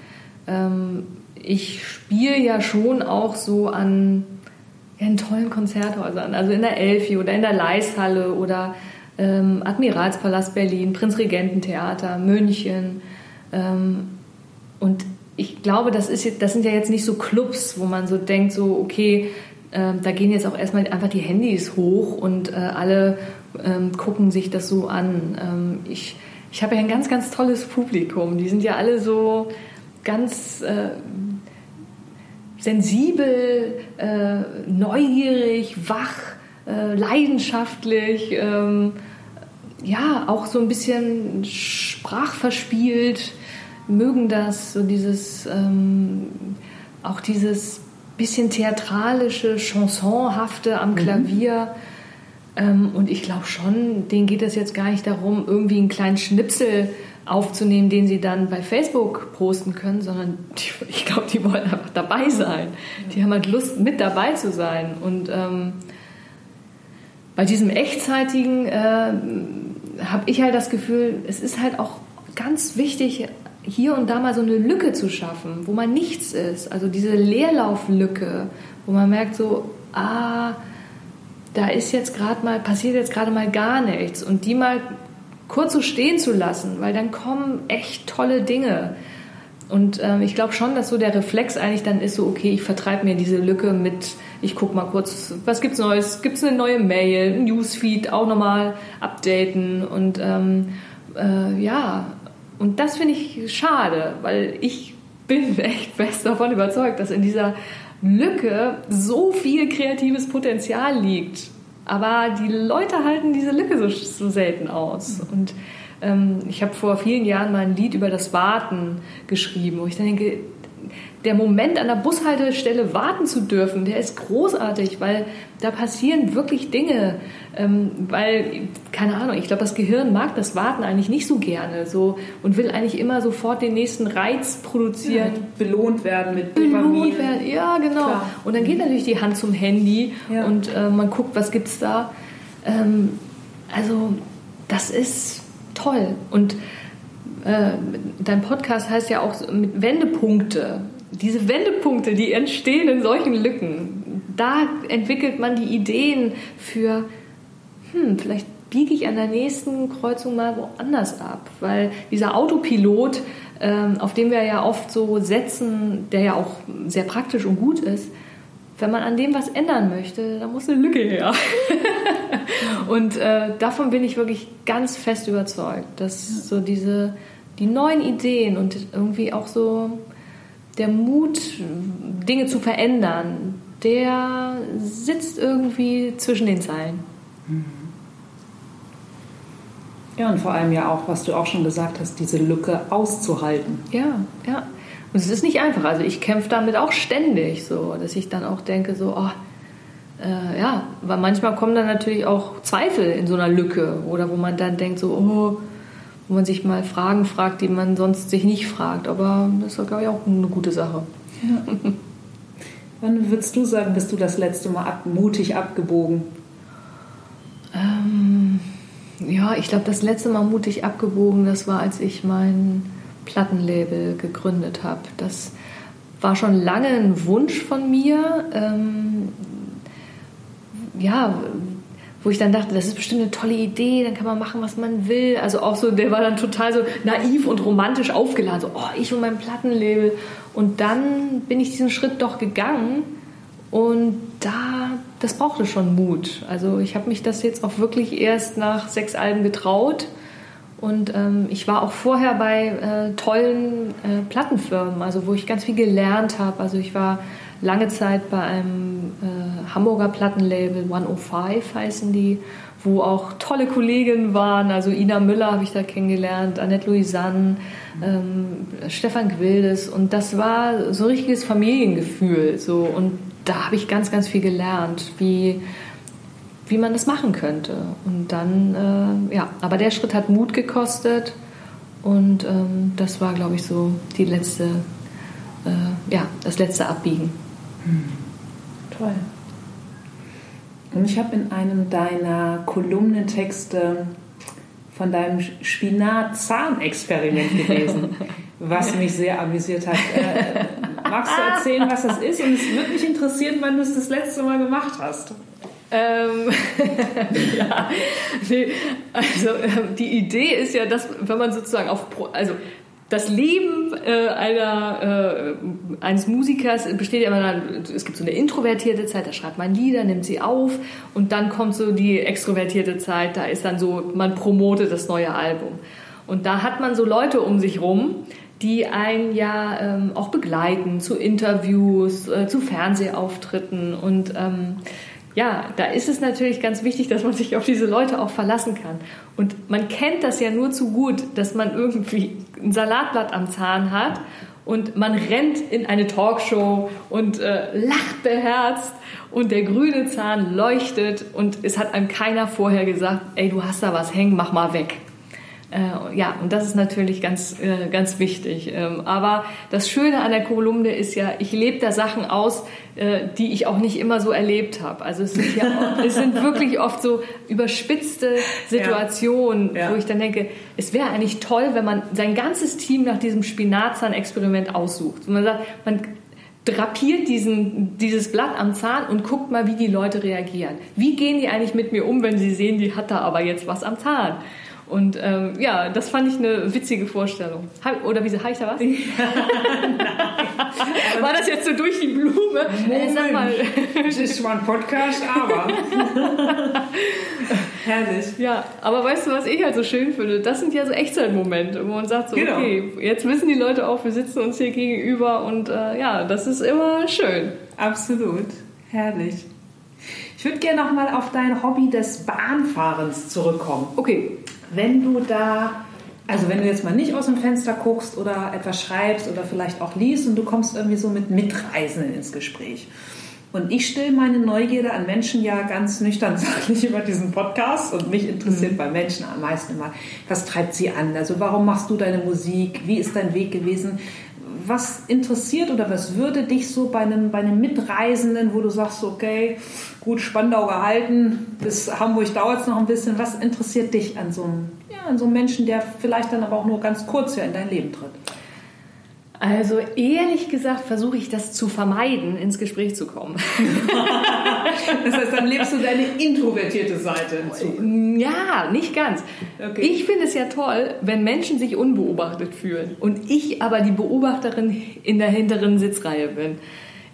Ähm, ich spiele ja schon auch so an ja, in tollen Konzerthäusern, also in der Elfi oder in der Leishalle oder ähm, Admiralspalast Berlin, Prinzregententheater, München. Ähm, und ich glaube, das, ist, das sind ja jetzt nicht so Clubs, wo man so denkt, so, okay, äh, da gehen jetzt auch erstmal einfach die Handys hoch und äh, alle ähm, gucken sich das so an. Ähm, ich ich habe ja ein ganz, ganz tolles Publikum. Die sind ja alle so ganz äh, sensibel, äh, neugierig, wach, äh, leidenschaftlich. Ähm, ja, auch so ein bisschen sprachverspielt, mögen das, so dieses, ähm, auch dieses bisschen theatralische, chansonhafte am mhm. Klavier. Mhm. Ähm, und ich glaube schon, denen geht es jetzt gar nicht darum, irgendwie einen kleinen Schnipsel aufzunehmen, den sie dann bei Facebook posten können, sondern ich glaube, die wollen einfach dabei sein. Die haben halt Lust, mit dabei zu sein. Und ähm, bei diesem echtzeitigen äh, habe ich halt das Gefühl, es ist halt auch ganz wichtig, hier und da mal so eine Lücke zu schaffen, wo man nichts ist. Also diese Leerlauflücke, wo man merkt so, ah, da ist jetzt gerade mal, passiert jetzt gerade mal gar nichts und die mal kurz so stehen zu lassen, weil dann kommen echt tolle Dinge. Und ähm, ich glaube schon, dass so der Reflex eigentlich dann ist, so, okay, ich vertreibe mir diese Lücke mit, ich gucke mal kurz, was gibt's Neues? Gibt's eine neue Mail, ein Newsfeed, auch nochmal updaten und ähm, äh, ja, und das finde ich schade, weil ich bin echt fest davon überzeugt, dass in dieser Lücke so viel kreatives Potenzial liegt. Aber die Leute halten diese Lücke so, so selten aus. Und ich habe vor vielen Jahren mal ein Lied über das Warten geschrieben, wo ich dann denke, der Moment an der Bushaltestelle warten zu dürfen, der ist großartig, weil da passieren wirklich Dinge. Ähm, weil, keine Ahnung, ich glaube, das Gehirn mag das Warten eigentlich nicht so gerne so und will eigentlich immer sofort den nächsten Reiz produzieren. Ja, belohnt werden mit Dopamin. Belohnt werden, ja, genau. Klar. Und dann geht natürlich die Hand zum Handy ja. und äh, man guckt, was gibt's da. Ähm, also, das ist toll. Und äh, dein Podcast heißt ja auch mit Wendepunkte. Diese Wendepunkte, die entstehen in solchen Lücken, da entwickelt man die Ideen für, hm, vielleicht biege ich an der nächsten Kreuzung mal woanders ab. Weil dieser Autopilot, ähm, auf dem wir ja oft so setzen, der ja auch sehr praktisch und gut ist, wenn man an dem was ändern möchte, dann muss eine Lücke her. und äh, davon bin ich wirklich ganz fest überzeugt, dass so diese die neuen Ideen und irgendwie auch so der Mut, Dinge zu verändern, der sitzt irgendwie zwischen den Zeilen. Ja, und vor allem ja auch, was du auch schon gesagt hast, diese Lücke auszuhalten. Ja, ja. Und es ist nicht einfach. Also ich kämpfe damit auch ständig, so, dass ich dann auch denke, so, oh, äh, ja, weil manchmal kommen dann natürlich auch Zweifel in so einer Lücke oder wo man dann denkt, so, oh, wo man sich mal Fragen fragt, die man sonst sich nicht fragt. Aber das ist, glaube ich, auch eine gute Sache. Ja. Wann würdest du sagen, bist du das letzte Mal ab, mutig abgebogen? Ähm, ja, ich glaube, das letzte Mal mutig abgebogen, das war, als ich mein Plattenlabel gegründet habe. Das war schon lange ein Wunsch von mir. Ähm, ja, wo ich dann dachte, das ist bestimmt eine tolle Idee, dann kann man machen, was man will. Also auch so, der war dann total so naiv und romantisch aufgeladen, so, oh, ich und mein Plattenlabel. Und dann bin ich diesen Schritt doch gegangen und da, das brauchte schon Mut. Also ich habe mich das jetzt auch wirklich erst nach sechs Alben getraut. Und ähm, ich war auch vorher bei äh, tollen äh, Plattenfirmen, also wo ich ganz viel gelernt habe. Also ich war lange Zeit bei einem äh, Hamburger Plattenlabel, 105 heißen die, wo auch tolle Kolleginnen waren. Also Ina Müller habe ich da kennengelernt, Annette Louisanne, ähm, Stefan Gwildes. Und das war so ein richtiges Familiengefühl. So. Und da habe ich ganz, ganz viel gelernt, wie, wie man das machen könnte. Und dann, äh, ja, aber der Schritt hat Mut gekostet. Und ähm, das war, glaube ich, so die letzte, äh, ja, das letzte Abbiegen. Hm. Toll. Und ich habe in einem deiner Kolumnentexte von deinem Spinat-Zahn-Experiment gelesen, was mich sehr amüsiert hat. Äh, magst du erzählen, was das ist? Und es würde mich interessieren, wann du es das letzte Mal gemacht hast. Ähm, ja, nee, also ähm, die Idee ist ja, dass wenn man sozusagen auf, also das Leben äh, einer, äh, eines Musikers besteht ja immer dann, es gibt so eine introvertierte Zeit, da schreibt man Lieder, nimmt sie auf und dann kommt so die extrovertierte Zeit, da ist dann so, man promotet das neue Album. Und da hat man so Leute um sich rum, die einen ja ähm, auch begleiten zu Interviews, äh, zu Fernsehauftritten und ähm, ja, da ist es natürlich ganz wichtig, dass man sich auf diese Leute auch verlassen kann. Und man kennt das ja nur zu gut, dass man irgendwie ein Salatblatt am Zahn hat und man rennt in eine Talkshow und äh, lacht beherzt und der grüne Zahn leuchtet und es hat einem keiner vorher gesagt, ey, du hast da was hängen, mach mal weg. Äh, ja, und das ist natürlich ganz, äh, ganz wichtig. Ähm, aber das Schöne an der Kolumne ist ja, ich lebe da Sachen aus, äh, die ich auch nicht immer so erlebt habe. Also es sind, ja, es sind wirklich oft so überspitzte Situationen, ja. Ja. wo ich dann denke, es wäre eigentlich toll, wenn man sein ganzes Team nach diesem Spinatzahn-Experiment aussucht. Und man sagt, man drapiert diesen, dieses Blatt am Zahn und guckt mal, wie die Leute reagieren. Wie gehen die eigentlich mit mir um, wenn sie sehen, die hat da aber jetzt was am Zahn? Und ähm, ja, das fand ich eine witzige Vorstellung. Oder wie ich da was? War das jetzt so durch die Blume? Äh, sag mal. Das ist zwar ein Podcast, aber. Herrlich. Ja, aber weißt du, was ich halt so schön finde? Das sind ja so Echtzeitmomente, wo man sagt so, genau. okay, jetzt wissen die Leute auch, wir sitzen uns hier gegenüber und äh, ja, das ist immer schön. Absolut. Herrlich. Ich würde gerne noch mal auf dein Hobby des Bahnfahrens zurückkommen. Okay wenn du da, also wenn du jetzt mal nicht aus dem Fenster guckst oder etwas schreibst oder vielleicht auch liest und du kommst irgendwie so mit Mitreisenden ins Gespräch. Und ich stelle meine Neugierde an Menschen ja ganz nüchtern sachlich über diesen Podcast und mich interessiert mhm. bei Menschen am meisten immer, was treibt sie an? Also warum machst du deine Musik? Wie ist dein Weg gewesen? Was interessiert oder was würde dich so bei einem, bei einem Mitreisenden, wo du sagst, okay, gut Spandau gehalten, bis Hamburg dauert es noch ein bisschen. Was interessiert dich an so, einem, ja, an so einem Menschen, der vielleicht dann aber auch nur ganz kurz hier in dein Leben tritt? Also ehrlich gesagt versuche ich das zu vermeiden, ins Gespräch zu kommen. das heißt, dann lebst du deine introvertierte Seite hinzu. Ja, nicht ganz. Okay. Ich finde es ja toll, wenn Menschen sich unbeobachtet fühlen und ich aber die Beobachterin in der hinteren Sitzreihe bin.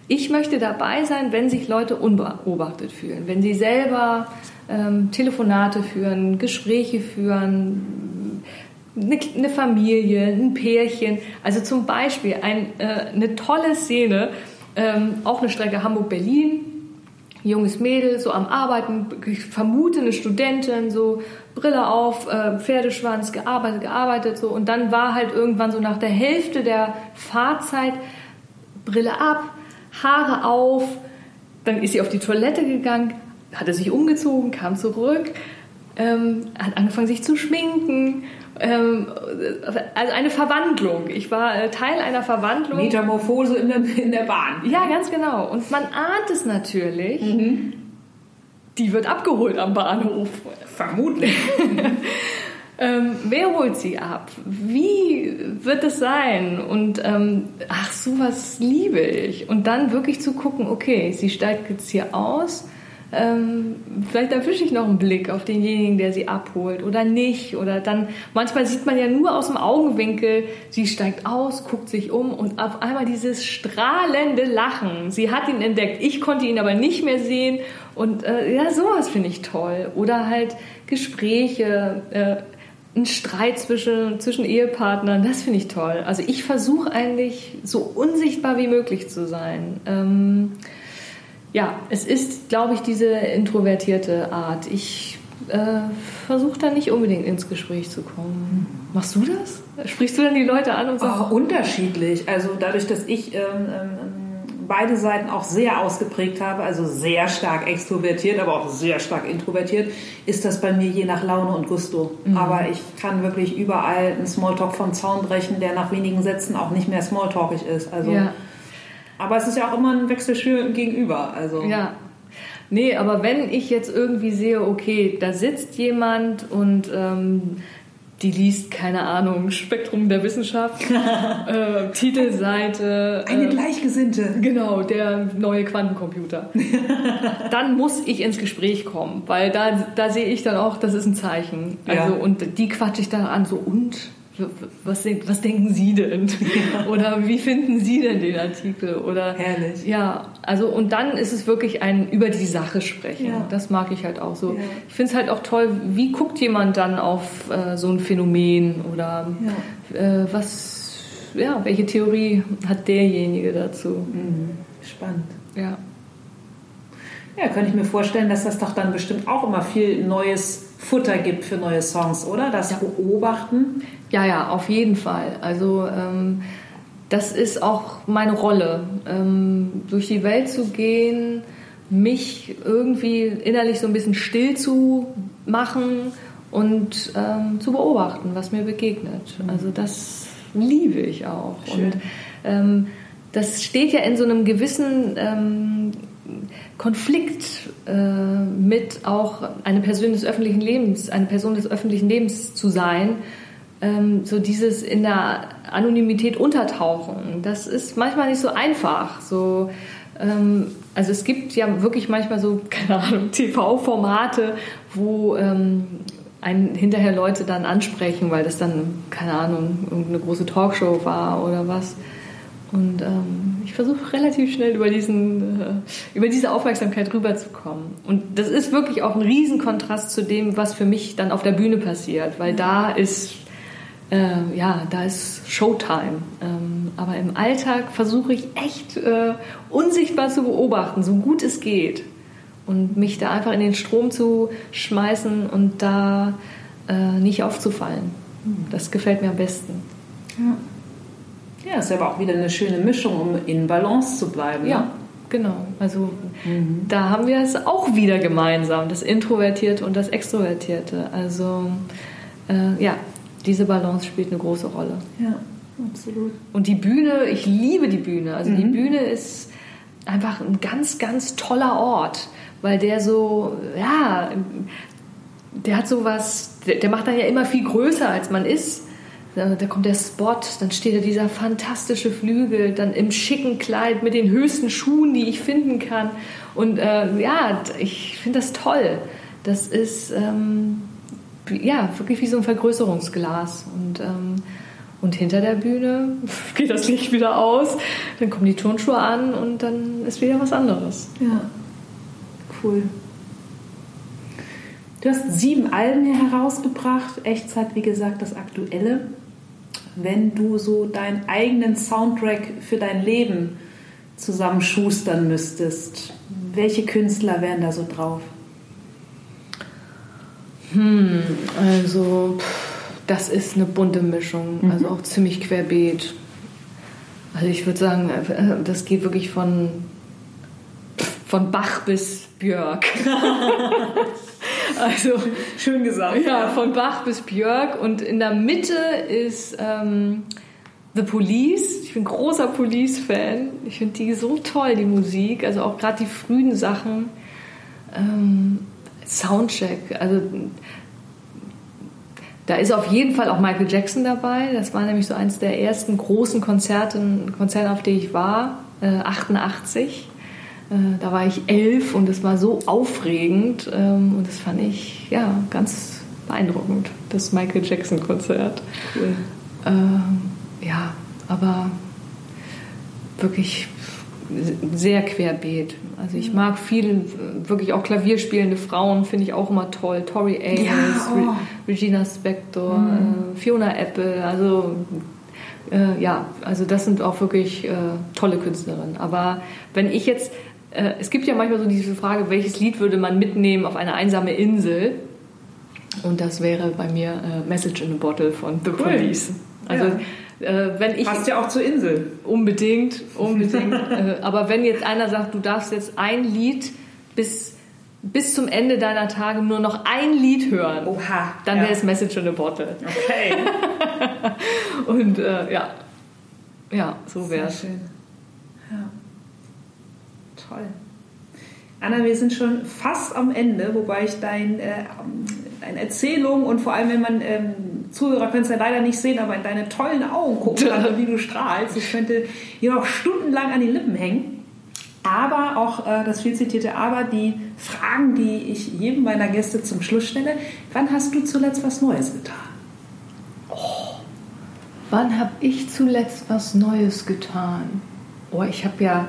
Ich möchte dabei sein, wenn sich Leute unbeobachtet fühlen, wenn sie selber ähm, Telefonate führen, Gespräche führen, eine, Familie, ein Pärchen. Also zum Beispiel ein, äh, eine tolle Szene, ähm, auch eine Strecke Hamburg-Berlin. Junges Mädel, so am Arbeiten, ich vermute eine Studentin, so Brille auf, äh, Pferdeschwanz, gearbeitet, gearbeitet, so. Und dann war halt irgendwann so nach der Hälfte der Fahrzeit Brille ab, Haare auf. Dann ist sie auf die Toilette gegangen, hatte sich umgezogen, kam zurück, ähm, hat angefangen sich zu schminken. Ähm, also eine Verwandlung. Ich war äh, Teil einer Verwandlung. Metamorphose in der, in der Bahn. Ja, ganz genau. Und man ahnt es natürlich. Mhm. Die wird abgeholt am Bahnhof. Vermutlich. Ähm, wer holt sie ab? Wie wird es sein? Und ähm, ach, sowas liebe ich. Und dann wirklich zu gucken, okay, sie steigt jetzt hier aus. Ähm, vielleicht erwische ich noch einen Blick auf denjenigen, der sie abholt oder nicht. Oder dann, manchmal sieht man ja nur aus dem Augenwinkel, sie steigt aus, guckt sich um und auf einmal dieses strahlende Lachen. Sie hat ihn entdeckt, ich konnte ihn aber nicht mehr sehen. Und äh, ja, sowas finde ich toll. Oder halt Gespräche. Äh, ein Streit zwischen, zwischen Ehepartnern, das finde ich toll. Also ich versuche eigentlich so unsichtbar wie möglich zu sein. Ähm, ja, es ist, glaube ich, diese introvertierte Art. Ich äh, versuche da nicht unbedingt ins Gespräch zu kommen. Machst du das? Sprichst du dann die Leute an und sagst? Oh, unterschiedlich. Also dadurch, dass ich ähm, ähm beide Seiten auch sehr ausgeprägt habe, also sehr stark extrovertiert, aber auch sehr stark introvertiert, ist das bei mir je nach Laune und Gusto. Mhm. Aber ich kann wirklich überall einen Smalltalk vom Zaun brechen, der nach wenigen Sätzen auch nicht mehr smalltalkig ist. Also, ja. Aber es ist ja auch immer ein Wechselschür gegenüber. Also. Ja. Nee, aber wenn ich jetzt irgendwie sehe, okay, da sitzt jemand und ähm, die liest, keine Ahnung, Spektrum der Wissenschaft, äh, Titelseite. Eine äh, Gleichgesinnte. Genau, der neue Quantencomputer. dann muss ich ins Gespräch kommen, weil da, da sehe ich dann auch, das ist ein Zeichen. Also, ja. Und die quatsche ich dann an, so und? Was, was denken Sie denn? Oder wie finden Sie denn den Artikel? Oder, Herrlich. Ja, also und dann ist es wirklich ein über die Sache sprechen. Ja. Das mag ich halt auch so. Ja. Ich finde es halt auch toll, wie guckt jemand dann auf äh, so ein Phänomen oder ja. äh, was, ja, welche Theorie hat derjenige dazu? Mhm. Spannend. Ja. Ja, könnte ich mir vorstellen, dass das doch dann bestimmt auch immer viel neues Futter gibt für neue Songs, oder? Das ja. Beobachten. Ja, ja, auf jeden Fall. Also ähm, das ist auch meine Rolle, ähm, durch die Welt zu gehen, mich irgendwie innerlich so ein bisschen still zu machen und ähm, zu beobachten, was mir begegnet. Mhm. Also das liebe ich auch. Schön. Und ähm, das steht ja in so einem gewissen ähm, Konflikt äh, mit auch eine Person des öffentlichen Lebens, eine Person des öffentlichen Lebens zu sein. Ähm, so dieses in der Anonymität untertauchen. Das ist manchmal nicht so einfach. So, ähm, also es gibt ja wirklich manchmal so, keine Ahnung, TV-Formate, wo ähm, einen hinterher Leute dann ansprechen, weil das dann, keine Ahnung, irgendeine große Talkshow war oder was. Und ähm, ich versuche relativ schnell über, diesen, äh, über diese Aufmerksamkeit rüberzukommen. Und das ist wirklich auch ein Riesenkontrast zu dem, was für mich dann auf der Bühne passiert, weil da ist, äh, ja, da ist Showtime. Ähm, aber im Alltag versuche ich echt äh, unsichtbar zu beobachten, so gut es geht. Und mich da einfach in den Strom zu schmeißen und da äh, nicht aufzufallen. Das gefällt mir am besten. Ja. Ja, ist aber auch wieder eine schöne Mischung, um in Balance zu bleiben. Ja, ne? genau. Also mhm. da haben wir es auch wieder gemeinsam, das Introvertierte und das Extrovertierte. Also äh, ja, diese Balance spielt eine große Rolle. Ja, absolut. Und die Bühne, ich liebe die Bühne. Also mhm. die Bühne ist einfach ein ganz, ganz toller Ort, weil der so, ja, der hat sowas, der, der macht dann ja immer viel größer, als man ist da kommt der Spot, dann steht da dieser fantastische Flügel, dann im schicken Kleid mit den höchsten Schuhen, die ich finden kann. Und äh, ja, ich finde das toll. Das ist ähm, ja wirklich wie so ein Vergrößerungsglas. Und, ähm, und hinter der Bühne geht das Licht wieder aus, dann kommen die Turnschuhe an und dann ist wieder was anderes. Ja, cool. Du hast sieben Alben hier herausgebracht. Echtzeit, wie gesagt, das aktuelle wenn du so deinen eigenen Soundtrack für dein Leben zusammenschustern müsstest, welche Künstler wären da so drauf? Hm, also das ist eine bunte Mischung, mhm. also auch ziemlich querbeet. Also ich würde sagen, äh, das geht wirklich von, von Bach bis Björk. Also schön gesagt. Ja, von Bach bis Björk und in der Mitte ist ähm, The Police. Ich bin großer Police-Fan. Ich finde die so toll, die Musik. Also auch gerade die frühen Sachen. Ähm, Soundcheck. Also da ist auf jeden Fall auch Michael Jackson dabei. Das war nämlich so eins der ersten großen Konzerte, Konzerte auf die ich war. Äh, 88. Äh, da war ich elf und es war so aufregend ähm, und das fand ich ja ganz beeindruckend, das Michael Jackson Konzert. Cool. Äh, ja, aber wirklich sehr querbeet. Also ich mag viele, wirklich auch klavierspielende Frauen, finde ich auch immer toll. Tori Amos, ja, oh. Regina Spector, mhm. Fiona Apple, also äh, ja, also das sind auch wirklich äh, tolle Künstlerinnen. Aber wenn ich jetzt äh, es gibt ja manchmal so diese Frage, welches Lied würde man mitnehmen auf eine einsame Insel? Und das wäre bei mir äh, Message in a Bottle von The Police. Also ja. Äh, wenn ich passt ja auch zur Insel. Unbedingt, unbedingt. äh, aber wenn jetzt einer sagt, du darfst jetzt ein Lied bis bis zum Ende deiner Tage nur noch ein Lied hören, Oha, dann ja. wäre es Message in a Bottle. Okay. Und äh, ja, ja, so wäre es. Ja toll. Anna, wir sind schon fast am Ende, wobei ich dein, äh, deine Erzählung und vor allem, wenn man ähm, Zuhörer können es ja leider nicht sehen, aber in deine tollen Augen gucken kann, wie du strahlst. Ich könnte hier noch stundenlang an den Lippen hängen. Aber auch äh, das viel zitierte Aber, die Fragen, die ich jedem meiner Gäste zum Schluss stelle. Wann hast du zuletzt was Neues getan? Oh, wann habe ich zuletzt was Neues getan? Oh, ich habe ja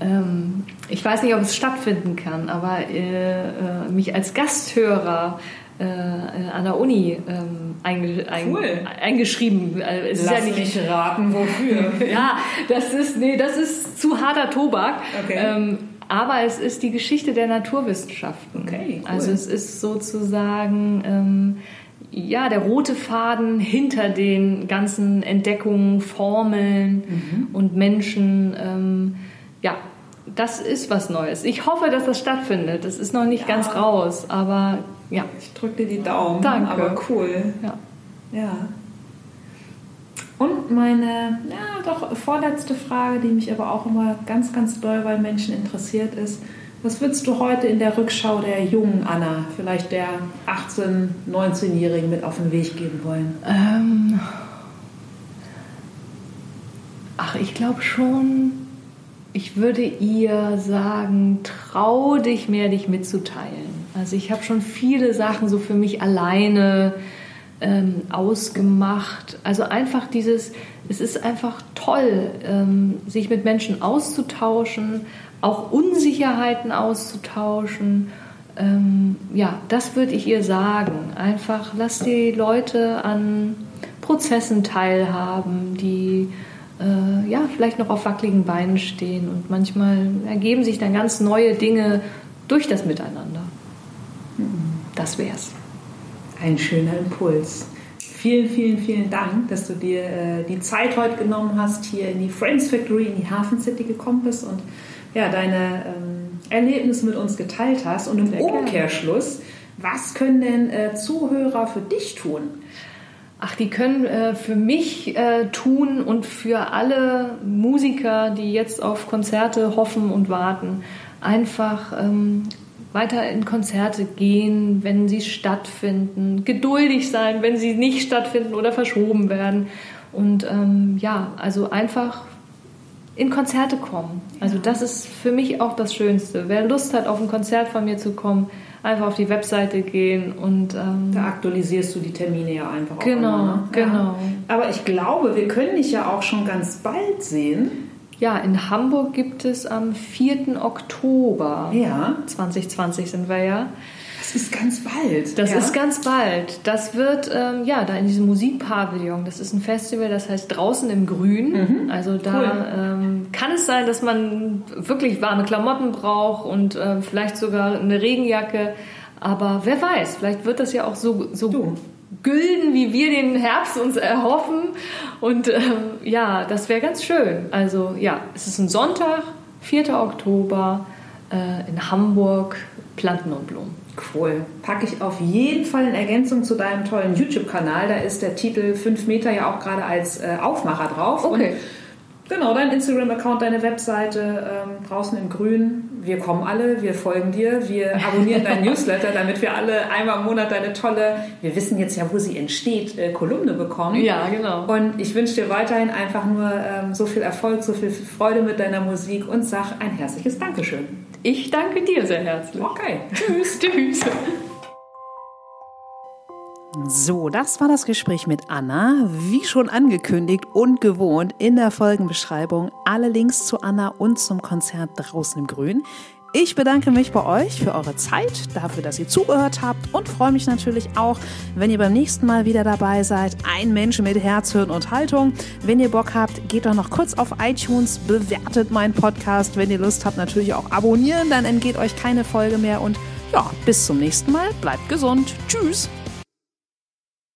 ähm, ich weiß nicht, ob es stattfinden kann, aber äh, äh, mich als Gasthörer äh, an der Uni ähm, einge cool. eingeschrieben. Äh, es Lass ist ja nicht mich raten, wofür. ja, das ist, nee, das ist zu harter Tobak. Okay. Ähm, aber es ist die Geschichte der Naturwissenschaften. Okay, cool. Also es ist sozusagen ähm, ja der rote Faden hinter den ganzen Entdeckungen, Formeln mhm. und Menschen. Ähm, ja, das ist was Neues. Ich hoffe, dass das stattfindet. Das ist noch nicht ja. ganz raus, aber ja. Ich drücke dir die Daumen. Danke. Aber cool. Ja. ja. Und meine, ja, doch vorletzte Frage, die mich aber auch immer ganz, ganz doll bei Menschen interessiert ist. Was würdest du heute in der Rückschau der jungen Anna, vielleicht der 18-, 19-Jährigen mit auf den Weg geben wollen? Ähm, Ach, ich glaube schon, ich würde ihr sagen, trau dich mehr, dich mitzuteilen. Also ich habe schon viele Sachen so für mich alleine ähm, ausgemacht. Also einfach dieses, es ist einfach toll, ähm, sich mit Menschen auszutauschen, auch Unsicherheiten auszutauschen. Ähm, ja, das würde ich ihr sagen. Einfach lass die Leute an Prozessen teilhaben, die äh, ja vielleicht noch auf wackeligen Beinen stehen und manchmal ergeben sich dann ganz neue Dinge durch das Miteinander. Das wär's. Ein schöner Impuls. Vielen, vielen, vielen Dank, dass du dir äh, die Zeit heute genommen hast, hier in die Friends Factory, in die Hafen City gekommen bist und ja, deine ähm, Erlebnisse mit uns geteilt hast. Und im Sehr Umkehrschluss, was können denn äh, Zuhörer für dich tun? Ach, die können äh, für mich äh, tun und für alle Musiker, die jetzt auf Konzerte hoffen und warten, einfach ähm, weiter in Konzerte gehen, wenn sie stattfinden, geduldig sein, wenn sie nicht stattfinden oder verschoben werden. Und ähm, ja, also einfach in Konzerte kommen. Also das ist für mich auch das Schönste. Wer Lust hat, auf ein Konzert von mir zu kommen, einfach auf die Webseite gehen und ähm, da aktualisierst du die Termine ja einfach. Genau, auch immer, ne? genau. Ja. Aber ich glaube, wir können dich ja auch schon ganz bald sehen. Ja, in Hamburg gibt es am 4. Oktober. Ja. 2020 sind wir ja. Das ist ganz bald. Das ja. ist ganz bald. Das wird, ähm, ja, da in diesem Musikpavillon. Das ist ein Festival, das heißt draußen im Grün. Mhm. Also da cool. ähm, kann es sein, dass man wirklich warme Klamotten braucht und äh, vielleicht sogar eine Regenjacke. Aber wer weiß, vielleicht wird das ja auch so, so gülden, wie wir den Herbst uns erhoffen. Und ähm, ja, das wäre ganz schön. Also ja, es ist ein Sonntag, 4. Oktober äh, in Hamburg, Planten und Blumen. Cool. Packe ich auf jeden Fall in Ergänzung zu deinem tollen YouTube-Kanal. Da ist der Titel 5 Meter ja auch gerade als äh, Aufmacher drauf. Okay. Und Genau, dein Instagram-Account, deine Webseite, ähm, draußen im Grün. Wir kommen alle, wir folgen dir, wir abonnieren deinen Newsletter, damit wir alle einmal im Monat deine tolle, wir wissen jetzt ja, wo sie entsteht, äh, Kolumne bekommen. Ja, genau. Und ich wünsche dir weiterhin einfach nur ähm, so viel Erfolg, so viel Freude mit deiner Musik und sag ein herzliches Dankeschön. Ich danke dir sehr herzlich. Okay. Tschüss. Tschüss. So, das war das Gespräch mit Anna. Wie schon angekündigt und gewohnt in der Folgenbeschreibung alle Links zu Anna und zum Konzert draußen im Grün. Ich bedanke mich bei euch für eure Zeit, dafür, dass ihr zugehört habt und freue mich natürlich auch, wenn ihr beim nächsten Mal wieder dabei seid. Ein Mensch mit Herz, Hirn und Haltung. Wenn ihr Bock habt, geht doch noch kurz auf iTunes, bewertet meinen Podcast. Wenn ihr Lust habt, natürlich auch abonnieren, dann entgeht euch keine Folge mehr. Und ja, bis zum nächsten Mal. Bleibt gesund. Tschüss.